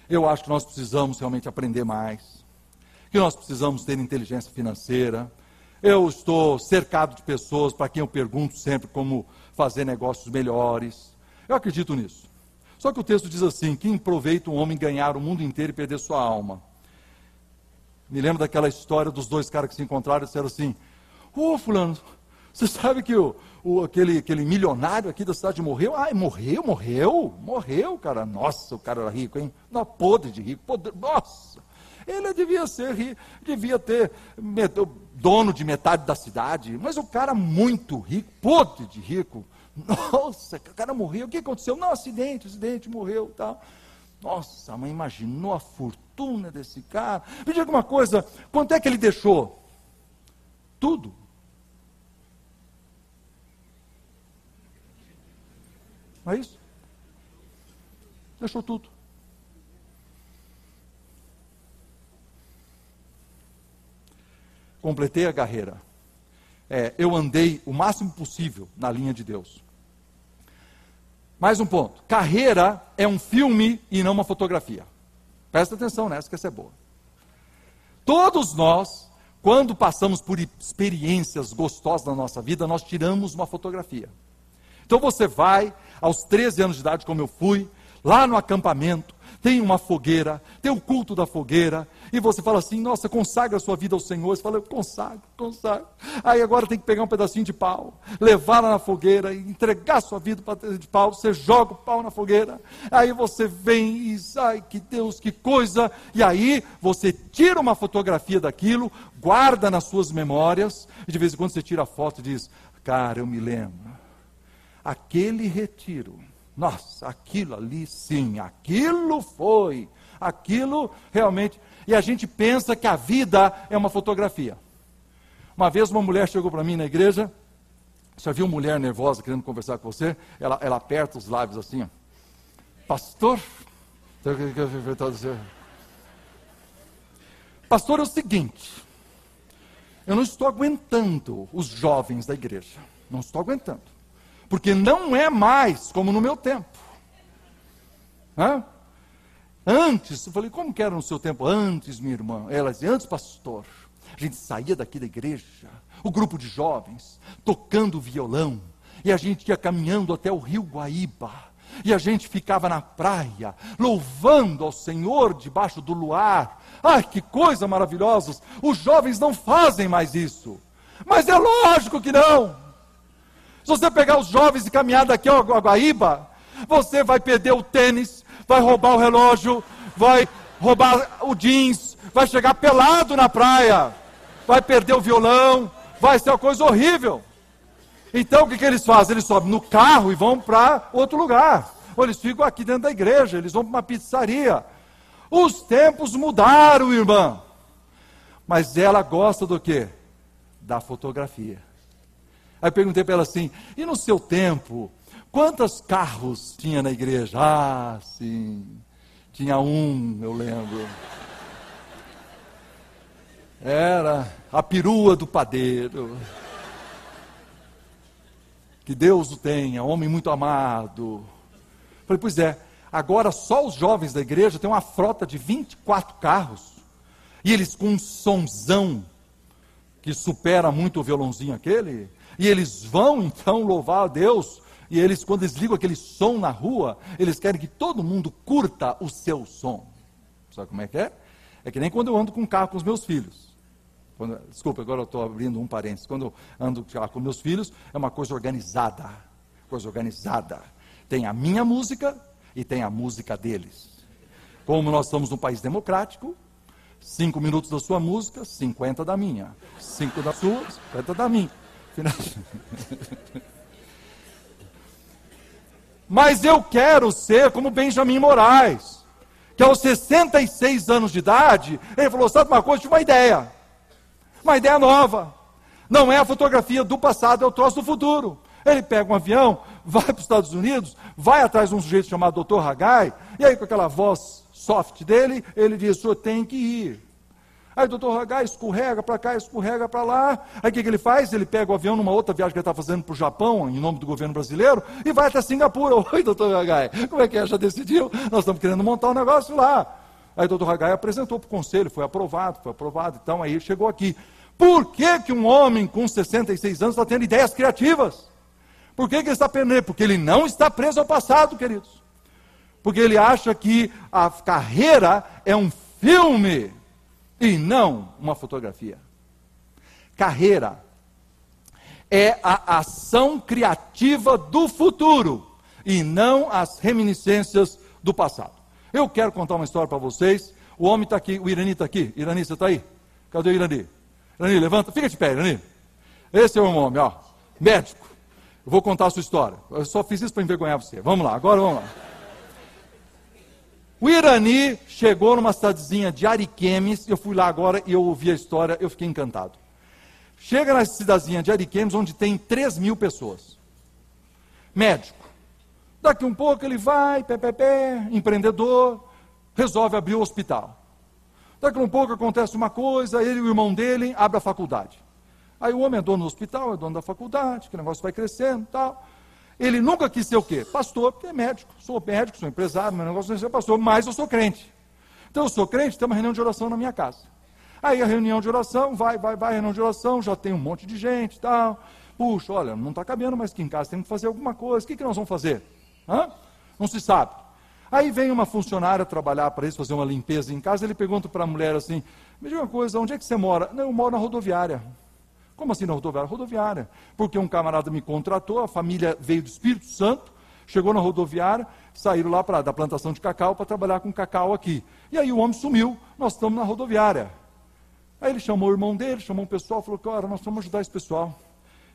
Eu acho que nós precisamos realmente aprender mais. Que nós precisamos ter inteligência financeira. Eu estou cercado de pessoas para quem eu pergunto sempre como fazer negócios melhores. Eu acredito nisso. Só que o texto diz assim: que aproveita um homem ganhar o mundo inteiro e perder sua alma. Me lembro daquela história dos dois caras que se encontraram e disseram assim: Ô oh, Fulano, você sabe que o, o, aquele, aquele milionário aqui da cidade morreu? Ah, morreu, morreu, morreu, cara. Nossa, o cara era rico, hein? Não, podre de rico, podre, nossa. Ele devia ser, devia ter dono de metade da cidade, mas o cara muito rico, podre de rico. Nossa, o cara morreu, o que aconteceu? Não, acidente, acidente, morreu, tal. Nossa, mãe imaginou a fortuna desse cara. Me diga uma coisa, quanto é que ele deixou? Tudo. Não é isso? Deixou tudo. Completei a carreira. É, eu andei o máximo possível na linha de Deus. Mais um ponto. Carreira é um filme e não uma fotografia. Presta atenção nessa, que essa é boa. Todos nós, quando passamos por experiências gostosas na nossa vida, nós tiramos uma fotografia. Então você vai, aos 13 anos de idade, como eu fui, lá no acampamento, tem uma fogueira, tem o culto da fogueira, e você fala assim: nossa, consagra a sua vida ao Senhor. Você fala: eu consagro, consagro. Aí agora tem que pegar um pedacinho de pau, levar lá na fogueira entregar sua vida para de pau. Você joga o pau na fogueira, aí você vem e ai que Deus, que coisa. E aí você tira uma fotografia daquilo, guarda nas suas memórias, e de vez em quando você tira a foto e diz: cara, eu me lembro. Aquele retiro nossa, aquilo ali sim, aquilo foi, aquilo realmente. E a gente pensa que a vida é uma fotografia. Uma vez uma mulher chegou para mim na igreja, já viu mulher nervosa querendo conversar com você? Ela, ela aperta os lábios assim, ó. Pastor, pastor é o seguinte, eu não estou aguentando os jovens da igreja, não estou aguentando. Porque não é mais como no meu tempo. Hã? Antes, eu falei, como que era no seu tempo? Antes, minha irmã. Ela dizia, antes, pastor. A gente saía daqui da igreja, o grupo de jovens, tocando violão, e a gente ia caminhando até o rio Guaíba, e a gente ficava na praia, louvando ao Senhor debaixo do luar. Ai, que coisa maravilhosa! Os jovens não fazem mais isso. Mas é lógico que não. Se você pegar os jovens e caminhar daqui ao Guaíba, você vai perder o tênis, vai roubar o relógio, vai roubar o jeans, vai chegar pelado na praia, vai perder o violão, vai ser uma coisa horrível. Então o que, que eles fazem? Eles sobem no carro e vão para outro lugar. Ou eles ficam aqui dentro da igreja, eles vão para uma pizzaria. Os tempos mudaram, irmã. Mas ela gosta do quê? Da fotografia. Aí perguntei para ela assim: e no seu tempo, quantos carros tinha na igreja? Ah, sim, tinha um, eu lembro. Era a perua do padeiro. Que Deus o tenha, homem muito amado. Falei, pois é, agora só os jovens da igreja têm uma frota de 24 carros. E eles com um sonzão que supera muito o violãozinho aquele. E eles vão então louvar a Deus. E eles, quando eles ligam aquele som na rua, eles querem que todo mundo curta o seu som. Sabe como é que é? É que nem quando eu ando com carro com os meus filhos. Quando, desculpa, agora eu estou abrindo um parênteses. Quando eu ando com meus filhos, é uma coisa organizada. Coisa organizada. Tem a minha música e tem a música deles. Como nós estamos num país democrático, cinco minutos da sua música, 50 da minha. Cinco da sua, 50 da minha. Mas eu quero ser como Benjamin Moraes, que aos 66 anos de idade, ele falou: sabe uma coisa? Tive uma ideia, uma ideia nova. Não é a fotografia do passado, é o troço do futuro. Ele pega um avião, vai para os Estados Unidos, vai atrás de um sujeito chamado Dr. Hagai, e aí com aquela voz soft dele, ele diz: o senhor tem que ir. Aí o doutor Hagai escorrega para cá, escorrega para lá. Aí o que, que, ele faz? Ele pega o avião numa outra viagem que ele está fazendo para o Japão, em nome do governo brasileiro, e vai até Singapura. Oi, doutor Hagai, como é que é? Já decidiu? Nós estamos querendo montar um negócio lá. Aí o doutor Hagai apresentou para o conselho, foi aprovado, foi aprovado. Então aí chegou aqui. Por que, que um homem com 66 anos está tendo ideias criativas? Por que, que ele está preso? Porque ele não está preso ao passado, queridos. Porque ele acha que a carreira é um filme e não uma fotografia. Carreira é a ação criativa do futuro e não as reminiscências do passado. Eu quero contar uma história para vocês. O homem está aqui, o Irani está aqui. Irani, você está aí? Cadê o Irani? Irani, levanta, fica de pé, Irani. Esse é o homem, ó, médico. Eu vou contar a sua história. Eu só fiz isso para envergonhar você. Vamos lá, agora vamos lá. O Irani chegou numa cidadezinha de Ariquemes, eu fui lá agora e eu ouvi a história, eu fiquei encantado. Chega na cidadezinha de Ariquemes, onde tem 3 mil pessoas. Médico. Daqui um pouco ele vai, pé, pé, pé, empreendedor, resolve abrir o hospital. Daqui um pouco acontece uma coisa, ele e o irmão dele abrem a faculdade. Aí o homem é dono do hospital, é dono da faculdade, que o negócio vai crescendo tal. Ele nunca quis ser o quê? Pastor, porque é médico. Sou médico, sou empresário, meu negócio não é ser pastor, mas eu sou crente. Então eu sou crente, tem uma reunião de oração na minha casa. Aí a reunião de oração, vai, vai, vai, reunião de oração, já tem um monte de gente e tal. Puxa, olha, não está cabendo mais aqui em casa, tem que fazer alguma coisa. O que, que nós vamos fazer? Hã? Não se sabe. Aí vem uma funcionária trabalhar para isso, fazer uma limpeza em casa. Ele pergunta para a mulher assim: Me diga uma coisa, onde é que você mora? Não, eu moro na rodoviária. Como assim na rodoviária? Rodoviária. Porque um camarada me contratou, a família veio do Espírito Santo, chegou na rodoviária, saíram lá pra, da plantação de cacau para trabalhar com cacau aqui. E aí o homem sumiu, nós estamos na rodoviária. Aí ele chamou o irmão dele, chamou o pessoal, falou olha, nós vamos ajudar esse pessoal.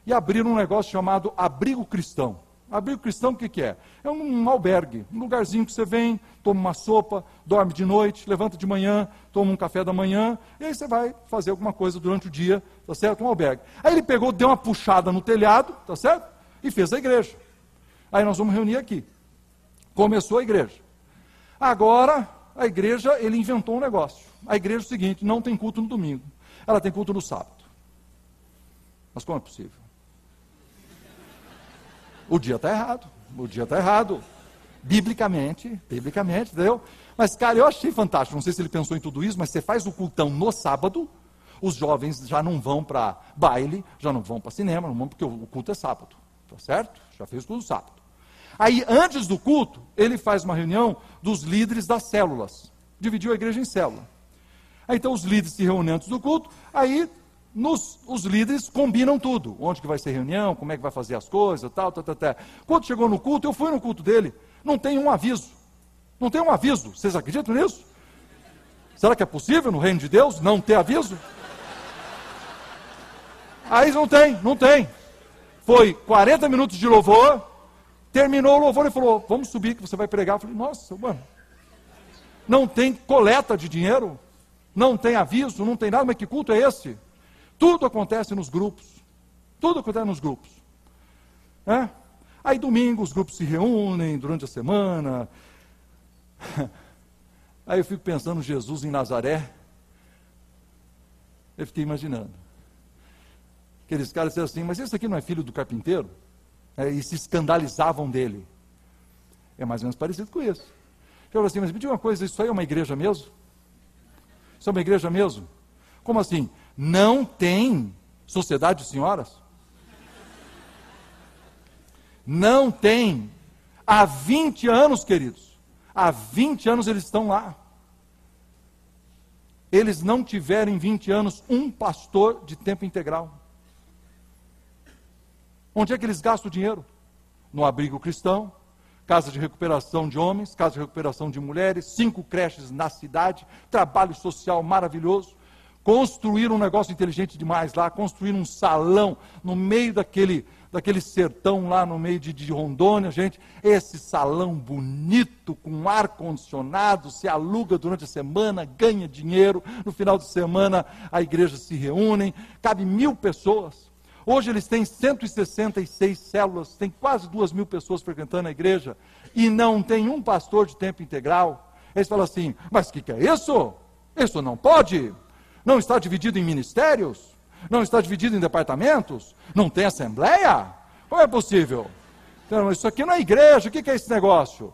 E abriram um negócio chamado Abrigo Cristão. Abrigo cristão o que, que é? É um, um, albergue, um lugarzinho que você vem, toma uma sopa, dorme de noite, levanta de manhã, toma um café da manhã, e aí você vai fazer alguma coisa durante o dia, tá certo? Um albergue. Aí ele pegou, deu uma puxada no telhado, tá certo? E fez a igreja. Aí nós vamos reunir aqui. Começou a igreja. Agora, a igreja, ele inventou um negócio. A igreja é o seguinte: não tem culto no domingo, ela tem culto no sábado. Mas como é possível? O dia está errado. O dia está errado. Biblicamente, biblicamente, entendeu? Mas, cara, eu achei fantástico. Não sei se ele pensou em tudo isso, mas você faz o cultão no sábado, os jovens já não vão para baile, já não vão para cinema, não vão porque o culto é sábado. Tá certo? Já fez tudo sábado. Aí, antes do culto, ele faz uma reunião dos líderes das células. Dividiu a igreja em célula. Aí, então, os líderes se reúnem antes do culto. Aí, nos, os líderes combinam tudo. Onde que vai ser reunião, como é que vai fazer as coisas, tal, tal, tal, tal. Quando chegou no culto, eu fui no culto dele, não tem um aviso. Não tem um aviso. Vocês acreditam nisso? Será que é possível no reino de Deus não ter aviso? Aí não tem, não tem. Foi 40 minutos de louvor, terminou o louvor e falou: Vamos subir que você vai pregar. Eu falei: Nossa, mano, não tem coleta de dinheiro, não tem aviso, não tem nada, mas que culto é esse? Tudo acontece nos grupos. Tudo acontece nos grupos. É? Aí domingo os grupos se reúnem durante a semana. Aí eu fico pensando Jesus em Nazaré. Eu fiquei imaginando. Aqueles caras disseram assim, mas esse aqui não é filho do carpinteiro? É, e se escandalizavam dele. É mais ou menos parecido com isso. Eu falei assim, mas me diga uma coisa, isso aí é uma igreja mesmo? Isso é uma igreja mesmo? Como assim? Não tem sociedade de senhoras? Não tem. Há 20 anos, queridos. Há 20 anos eles estão lá. Eles não tiveram em 20 anos um pastor de tempo integral. Onde é que eles gastam o dinheiro? No abrigo cristão, casa de recuperação de homens, casa de recuperação de mulheres, cinco creches na cidade, trabalho social maravilhoso. Construíram um negócio inteligente demais lá, construíram um salão no meio daquele, daquele sertão lá no meio de, de Rondônia, gente. Esse salão bonito, com ar condicionado, se aluga durante a semana, ganha dinheiro. No final de semana a igreja se reúne, cabe mil pessoas. Hoje eles têm 166 células, tem quase duas mil pessoas frequentando a igreja e não tem um pastor de tempo integral. Eles falam assim: mas o que, que é isso? Isso não pode. Não está dividido em ministérios? Não está dividido em departamentos? Não tem assembleia? Como é possível? Então, isso aqui não é igreja, o que é esse negócio?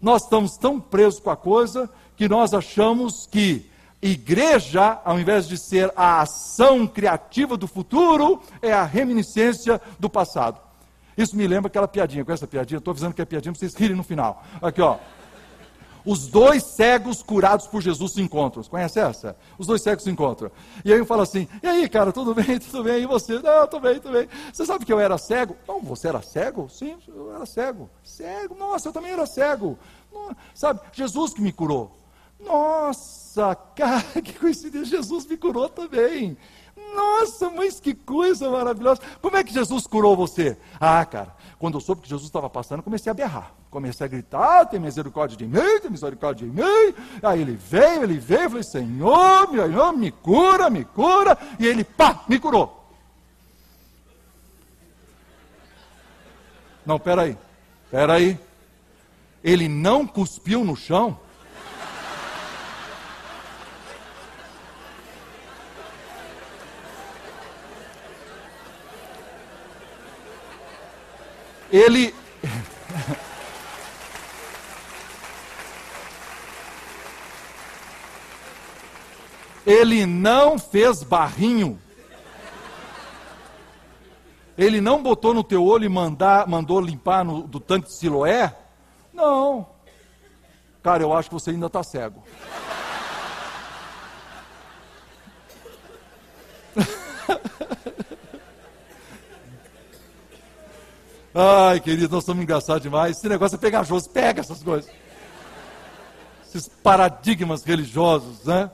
Nós estamos tão presos com a coisa que nós achamos que igreja, ao invés de ser a ação criativa do futuro, é a reminiscência do passado. Isso me lembra aquela piadinha, com essa piadinha, estou avisando que é piadinha para vocês rirem no final. Aqui, ó. Os dois cegos curados por Jesus se encontram. Conhece essa? Os dois cegos se encontram. E aí eu falo assim: e aí, cara, tudo bem? Tudo bem? E você? Não, tudo bem, tudo bem. Você sabe que eu era cego? Não, você era cego? Sim, eu era cego. Cego? Nossa, eu também era cego. Não, sabe, Jesus que me curou. Nossa, cara, que coincidência, Jesus me curou também. Nossa, mas que coisa maravilhosa. Como é que Jesus curou você? Ah, cara, quando eu soube que Jesus estava passando, comecei a berrar. Comecei a gritar, tem misericórdia de mim, tem misericórdia de mim. Aí ele veio, ele veio, falei, Senhor, meu, me cura, me cura. E ele, pá, me curou. Não, peraí, peraí. Ele não cuspiu no chão? Ele. ele não fez barrinho. Ele não botou no teu olho e mandar, mandou limpar no, do tanque de Siloé? Não. Cara, eu acho que você ainda está cego. Ai, querido, nós estamos engraçados demais. Esse negócio é pegajoso, pega essas coisas. Esses paradigmas religiosos, né?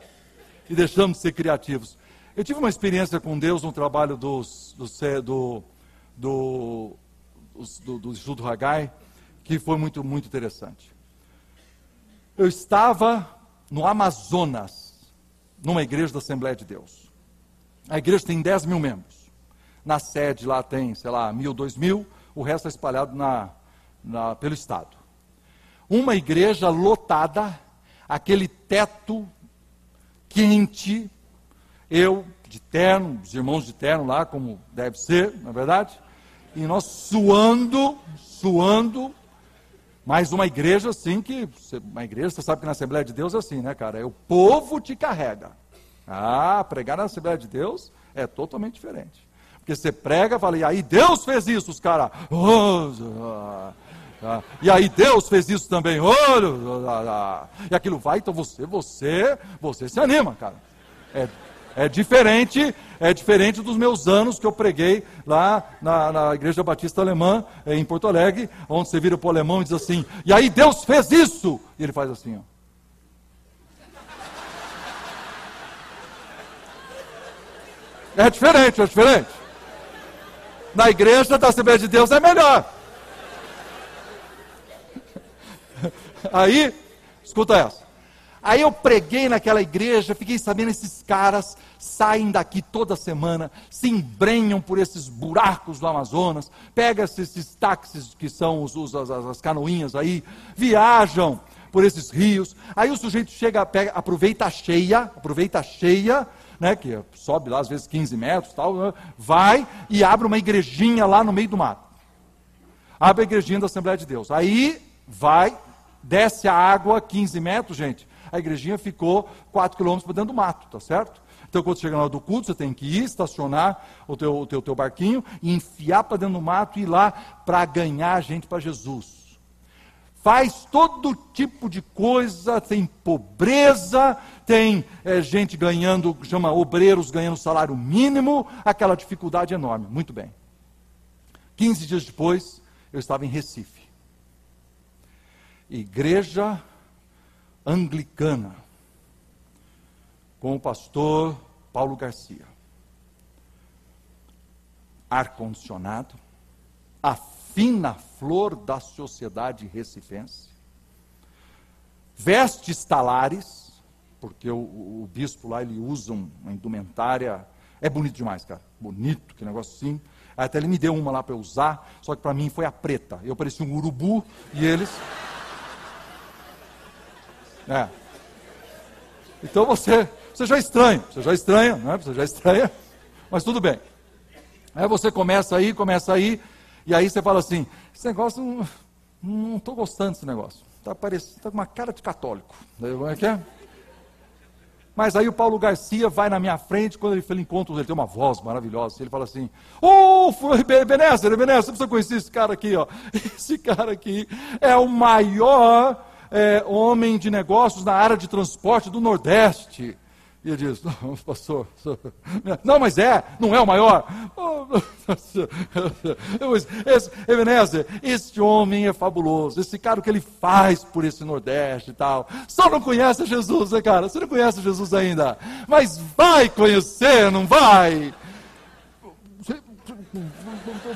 E deixamos de ser criativos. Eu tive uma experiência com Deus no trabalho dos, do, do, do, do, do Instituto Hagai, que foi muito, muito interessante. Eu estava no Amazonas, numa igreja da Assembleia de Deus. A igreja tem 10 mil membros. Na sede lá tem, sei lá, mil, dois mil o resto é espalhado na, na, pelo Estado. Uma igreja lotada, aquele teto quente, eu de terno, os irmãos de terno lá, como deve ser, na é verdade, e nós suando, suando, mas uma igreja assim que, uma igreja, você sabe que na Assembleia de Deus é assim, né, cara? É o povo te carrega. Ah, pregar na Assembleia de Deus é totalmente diferente. Porque você prega, fala, e aí Deus fez isso, os caras. Ah, e aí Deus fez isso também. E aquilo vai, então você, você, você se anima, cara. É, é diferente, é diferente dos meus anos que eu preguei lá na, na Igreja Batista Alemã, eh, em Porto Alegre, onde você vira para o alemão e diz assim, e aí Deus fez isso! E ele faz assim, ó. É diferente, é diferente na igreja da Assembleia de Deus é melhor. Aí, escuta essa. Aí eu preguei naquela igreja, fiquei sabendo esses caras saem daqui toda semana, se embrenham por esses buracos do Amazonas, pegam esses, esses táxis que são os, os, as, as canoinhas aí, viajam por esses rios. Aí o sujeito chega, pega, aproveita a cheia, aproveita a cheia, né, que sobe lá às vezes 15 metros, tal, né, vai e abre uma igrejinha lá no meio do mato. Abre a igrejinha da Assembleia de Deus. Aí vai, desce a água 15 metros, gente. A igrejinha ficou 4 quilômetros para dentro do mato, tá certo? Então, quando chega na hora do culto, você tem que ir, estacionar o teu, o teu, teu barquinho enfiar para dentro do mato e ir lá para ganhar a gente para Jesus faz todo tipo de coisa, tem pobreza, tem é, gente ganhando, chama obreiros ganhando salário mínimo, aquela dificuldade enorme. Muito bem. 15 dias depois, eu estava em Recife. Igreja anglicana, com o pastor Paulo Garcia. Ar-condicionado, a fina flor da sociedade recifense, vestes talares, porque o, o, bispo lá ele usa uma indumentária, é bonito demais, cara, bonito, que negócio assim. Até ele me deu uma lá para usar, só que para mim foi a preta. Eu parecia um urubu e eles. É. Então você, você já estranha, você já estranha, né? Você já estranha, mas tudo bem. Aí você começa aí, começa aí, e aí você fala assim: esse negócio, não estou gostando desse negócio. Está parecendo, tá com uma cara de católico. Como é que é? Mas aí o Paulo Garcia vai na minha frente, quando ele, ele encontra, ele tem uma voz maravilhosa, ele fala assim, ô, oh, Benézer, Benézer, você conhecer esse cara aqui, ó. Esse cara aqui é o maior é, homem de negócios na área de transporte do Nordeste. E ele diz, não, pastor, não, mas é, não é o maior. Ebenezer, este homem é fabuloso, esse cara o que ele faz por esse Nordeste e tal. Só não conhece Jesus, né, cara? Você não conhece Jesus ainda, mas vai conhecer, não vai?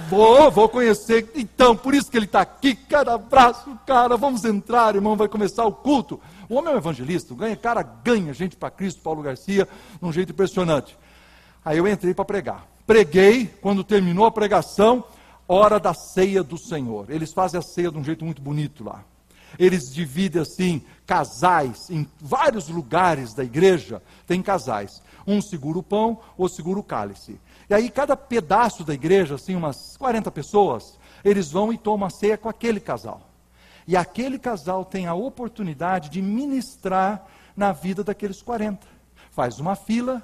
Vou, vou conhecer. Então, por isso que ele está aqui. Cada abraço, cara. Vamos entrar, irmão. Vai começar o culto. O homem é um evangelista, ganha, cara ganha gente para Cristo, Paulo Garcia, de um jeito impressionante. Aí eu entrei para pregar. Preguei, quando terminou a pregação, hora da ceia do Senhor. Eles fazem a ceia de um jeito muito bonito lá. Eles dividem assim, casais, em vários lugares da igreja, tem casais. Um segura o pão, outro segura o cálice. E aí, cada pedaço da igreja, assim, umas 40 pessoas, eles vão e tomam a ceia com aquele casal. E aquele casal tem a oportunidade de ministrar na vida daqueles 40. Faz uma fila,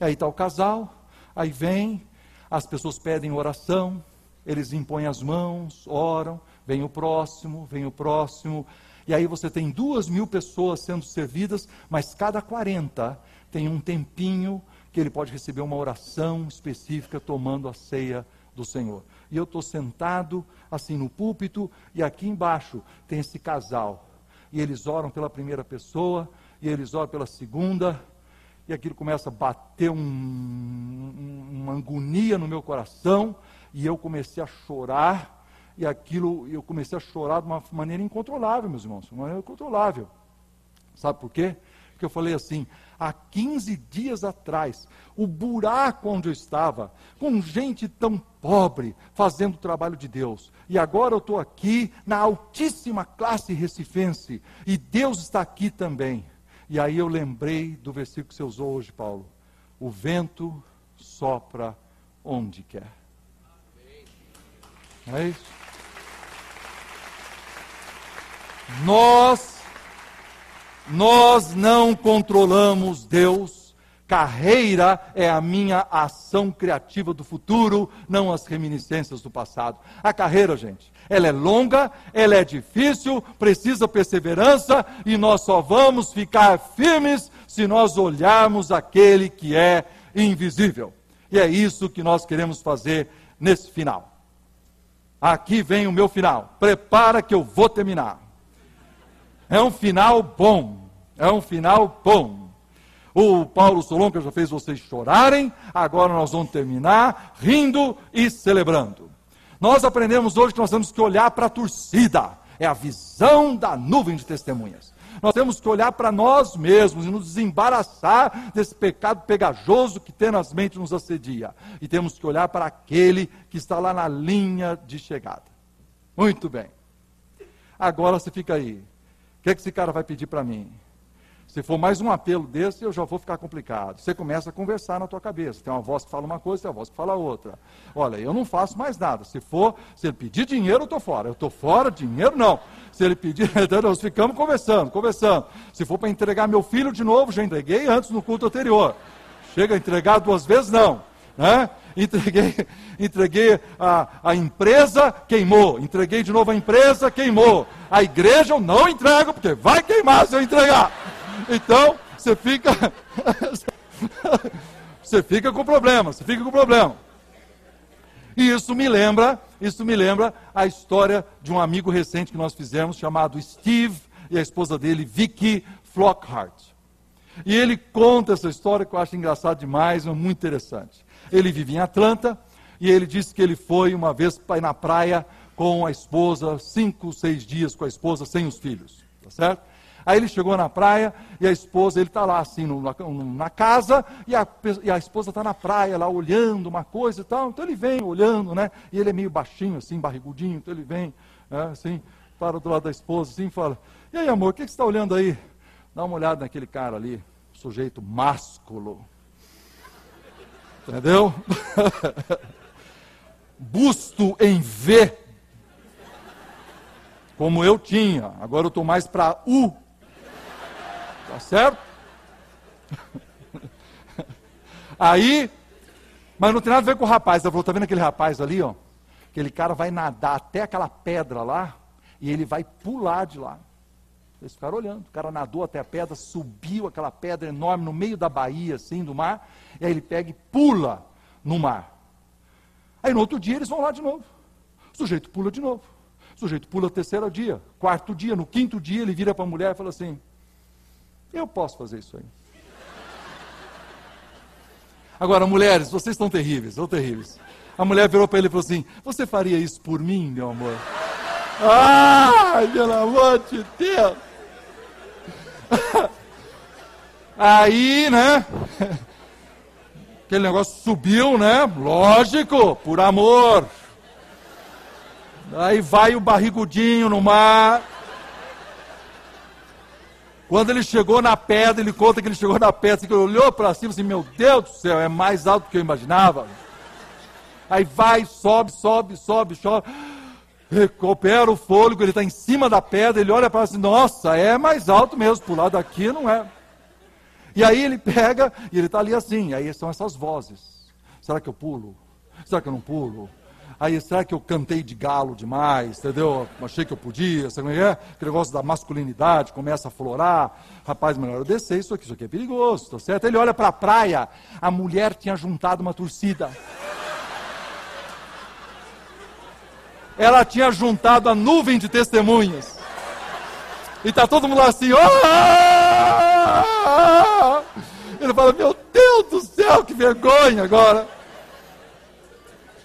aí está o casal, aí vem, as pessoas pedem oração, eles impõem as mãos, oram, vem o próximo, vem o próximo, e aí você tem duas mil pessoas sendo servidas, mas cada 40 tem um tempinho que ele pode receber uma oração específica tomando a ceia do Senhor. E eu estou sentado assim no púlpito e aqui embaixo tem esse casal. E eles oram pela primeira pessoa, e eles oram pela segunda, e aquilo começa a bater um, uma agonia no meu coração, e eu comecei a chorar, e aquilo, eu comecei a chorar de uma maneira incontrolável, meus irmãos, de uma maneira incontrolável. Sabe por quê? Porque eu falei assim: há 15 dias atrás, o buraco onde eu estava, com gente tão pobre, fazendo o trabalho de Deus. E agora eu estou aqui na altíssima classe recifense, e Deus está aqui também. E aí eu lembrei do versículo que você usou hoje, Paulo: o vento sopra onde quer. Não é isso? Nós nós não controlamos Deus. Carreira é a minha ação criativa do futuro, não as reminiscências do passado. A carreira, gente, ela é longa, ela é difícil, precisa perseverança e nós só vamos ficar firmes se nós olharmos aquele que é invisível. E é isso que nós queremos fazer nesse final. Aqui vem o meu final. Prepara que eu vou terminar. É um final bom. É um final bom. O Paulo Solonca já fez vocês chorarem, agora nós vamos terminar rindo e celebrando. Nós aprendemos hoje que nós temos que olhar para a torcida, é a visão da nuvem de testemunhas. Nós temos que olhar para nós mesmos e nos desembaraçar desse pecado pegajoso que tenazmente nos assedia. E temos que olhar para aquele que está lá na linha de chegada. Muito bem. Agora você fica aí que, é que esse cara vai pedir para mim? Se for mais um apelo desse, eu já vou ficar complicado. Você começa a conversar na tua cabeça. Tem uma voz que fala uma coisa, tem uma voz que fala outra. Olha, eu não faço mais nada. Se for, se ele pedir dinheiro, eu estou fora. Eu estou fora, dinheiro não. Se ele pedir, nós ficamos conversando, conversando. Se for para entregar meu filho de novo, já entreguei antes no culto anterior. Chega a entregar duas vezes, não. Né? Entreguei, entreguei a, a empresa, queimou. Entreguei de novo a empresa, queimou. A igreja eu não entrego, porque vai queimar se eu entregar. Então, você fica. você fica com problema, você fica com problema. E isso me lembra, isso me lembra a história de um amigo recente que nós fizemos, chamado Steve e a esposa dele, Vicky Flockhart. E ele conta essa história que eu acho engraçado demais, é muito interessante. Ele vive em Atlanta e ele disse que ele foi uma vez na praia com a esposa, cinco, seis dias com a esposa, sem os filhos, tá certo? Aí ele chegou na praia e a esposa, ele está lá assim no, na, na, casa e a, e a esposa está na praia lá olhando uma coisa e tal. Então ele vem olhando, né? E ele é meio baixinho assim, barrigudinho. Então ele vem né, assim, para do lado da esposa assim e fala: E aí amor, o que, que você está olhando aí? Dá uma olhada naquele cara ali, sujeito másculo. Entendeu? Busto em V. Como eu tinha. Agora eu estou mais para U. Tá certo? Aí, mas não tem nada a ver com o rapaz. Ela falou: tá vendo aquele rapaz ali, ó? Aquele cara vai nadar até aquela pedra lá e ele vai pular de lá. Eles ficaram olhando. O cara nadou até a pedra, subiu aquela pedra enorme no meio da baía, assim, do mar. E aí ele pega e pula no mar. Aí no outro dia eles vão lá de novo. O sujeito pula de novo. O sujeito pula terceiro dia, quarto dia, no quinto dia ele vira para a mulher e fala assim: Eu posso fazer isso aí. Agora, mulheres, vocês estão terríveis, estão terríveis. A mulher virou para ele e falou assim: Você faria isso por mim, meu amor? Ai, pelo amor de Deus! Aí, né? Aquele negócio subiu, né? Lógico, por amor. Aí vai o barrigudinho no mar. Quando ele chegou na pedra, ele conta que ele chegou na pedra, assim, que ele olhou para cima assim, meu Deus do céu, é mais alto do que eu imaginava. Aí vai, sobe, sobe, sobe, sobe. Recupera o fôlego, ele está em cima da pedra, ele olha para assim, nossa, é mais alto mesmo, pular daqui não é. E aí ele pega e ele está ali assim. Aí são essas vozes. Será que eu pulo? Será que eu não pulo? Aí, será que eu cantei de galo demais? Entendeu? Achei que eu podia, sabe como é? Aquele negócio da masculinidade começa a florar. Rapaz, melhor eu descer isso aqui, isso aqui é perigoso, tá certo? Ele olha para a praia, a mulher tinha juntado uma torcida. Ela tinha juntado a nuvem de testemunhas. E tá todo mundo lá assim, oh! Ele fala: Meu Deus do céu, que vergonha agora.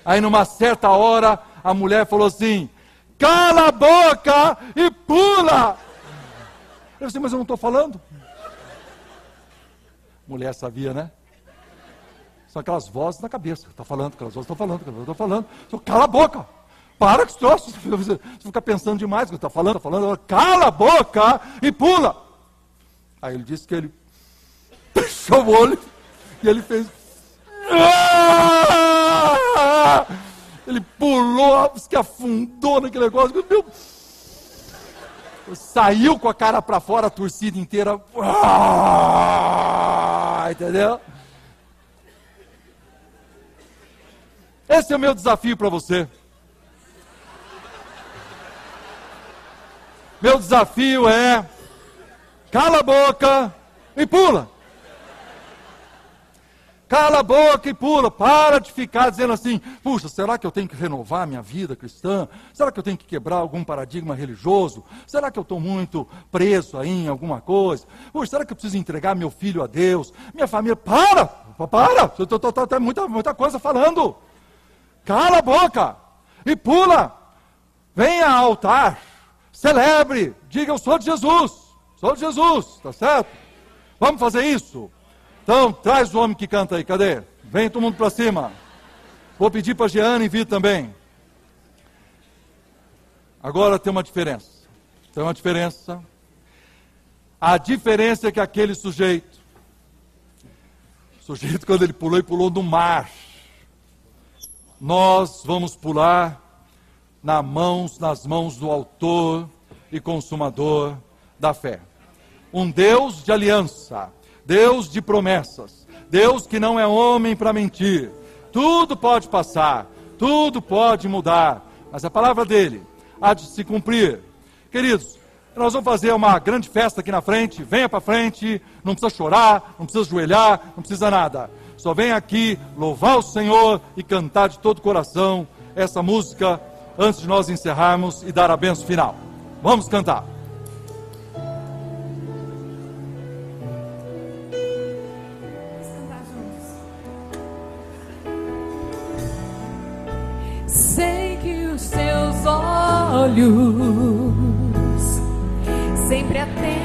Aí, numa certa hora, a mulher falou assim: Cala a boca e pula. Eu disse: Mas eu não estou falando. Mulher sabia, né? São aquelas vozes na cabeça. Está falando, aquelas vozes estão falando, estão falando. Só, cala a boca. Para com esse troço. Você fica pensando demais está falando, está falando. Cala a boca e pula. Aí ele disse que ele fechou o olho e ele fez. Ele pulou, que afundou naquele negócio. Meu, saiu com a cara para fora, a torcida inteira. Entendeu? Esse é o meu desafio para você. Meu desafio é Cala a boca e pula. Cala a boca e pula. Para de ficar dizendo assim: puxa, será que eu tenho que renovar minha vida cristã? Será que eu tenho que quebrar algum paradigma religioso? Será que eu estou muito preso aí em alguma coisa? Puxa, será que eu preciso entregar meu filho a Deus? Minha família. Para! Para! Tem muita, muita coisa falando. Cala a boca e pula. Venha ao altar. Celebre. Diga: Eu sou de Jesus. Sou Jesus, tá certo? Vamos fazer isso? Então, traz o homem que canta aí, cadê? Vem todo mundo para cima. Vou pedir para Jeane e vir também. Agora tem uma diferença. Tem uma diferença. A diferença é que aquele sujeito, sujeito quando ele pulou, ele pulou no mar. Nós vamos pular nas mãos, nas mãos do autor e consumador da fé um Deus de aliança, Deus de promessas, Deus que não é homem para mentir. Tudo pode passar, tudo pode mudar, mas a palavra dele há de se cumprir. Queridos, nós vamos fazer uma grande festa aqui na frente. Venha para frente, não precisa chorar, não precisa ajoelhar, não precisa nada. Só venha aqui louvar o Senhor e cantar de todo o coração essa música antes de nós encerrarmos e dar a benção final. Vamos cantar. olhos, sempre atentos,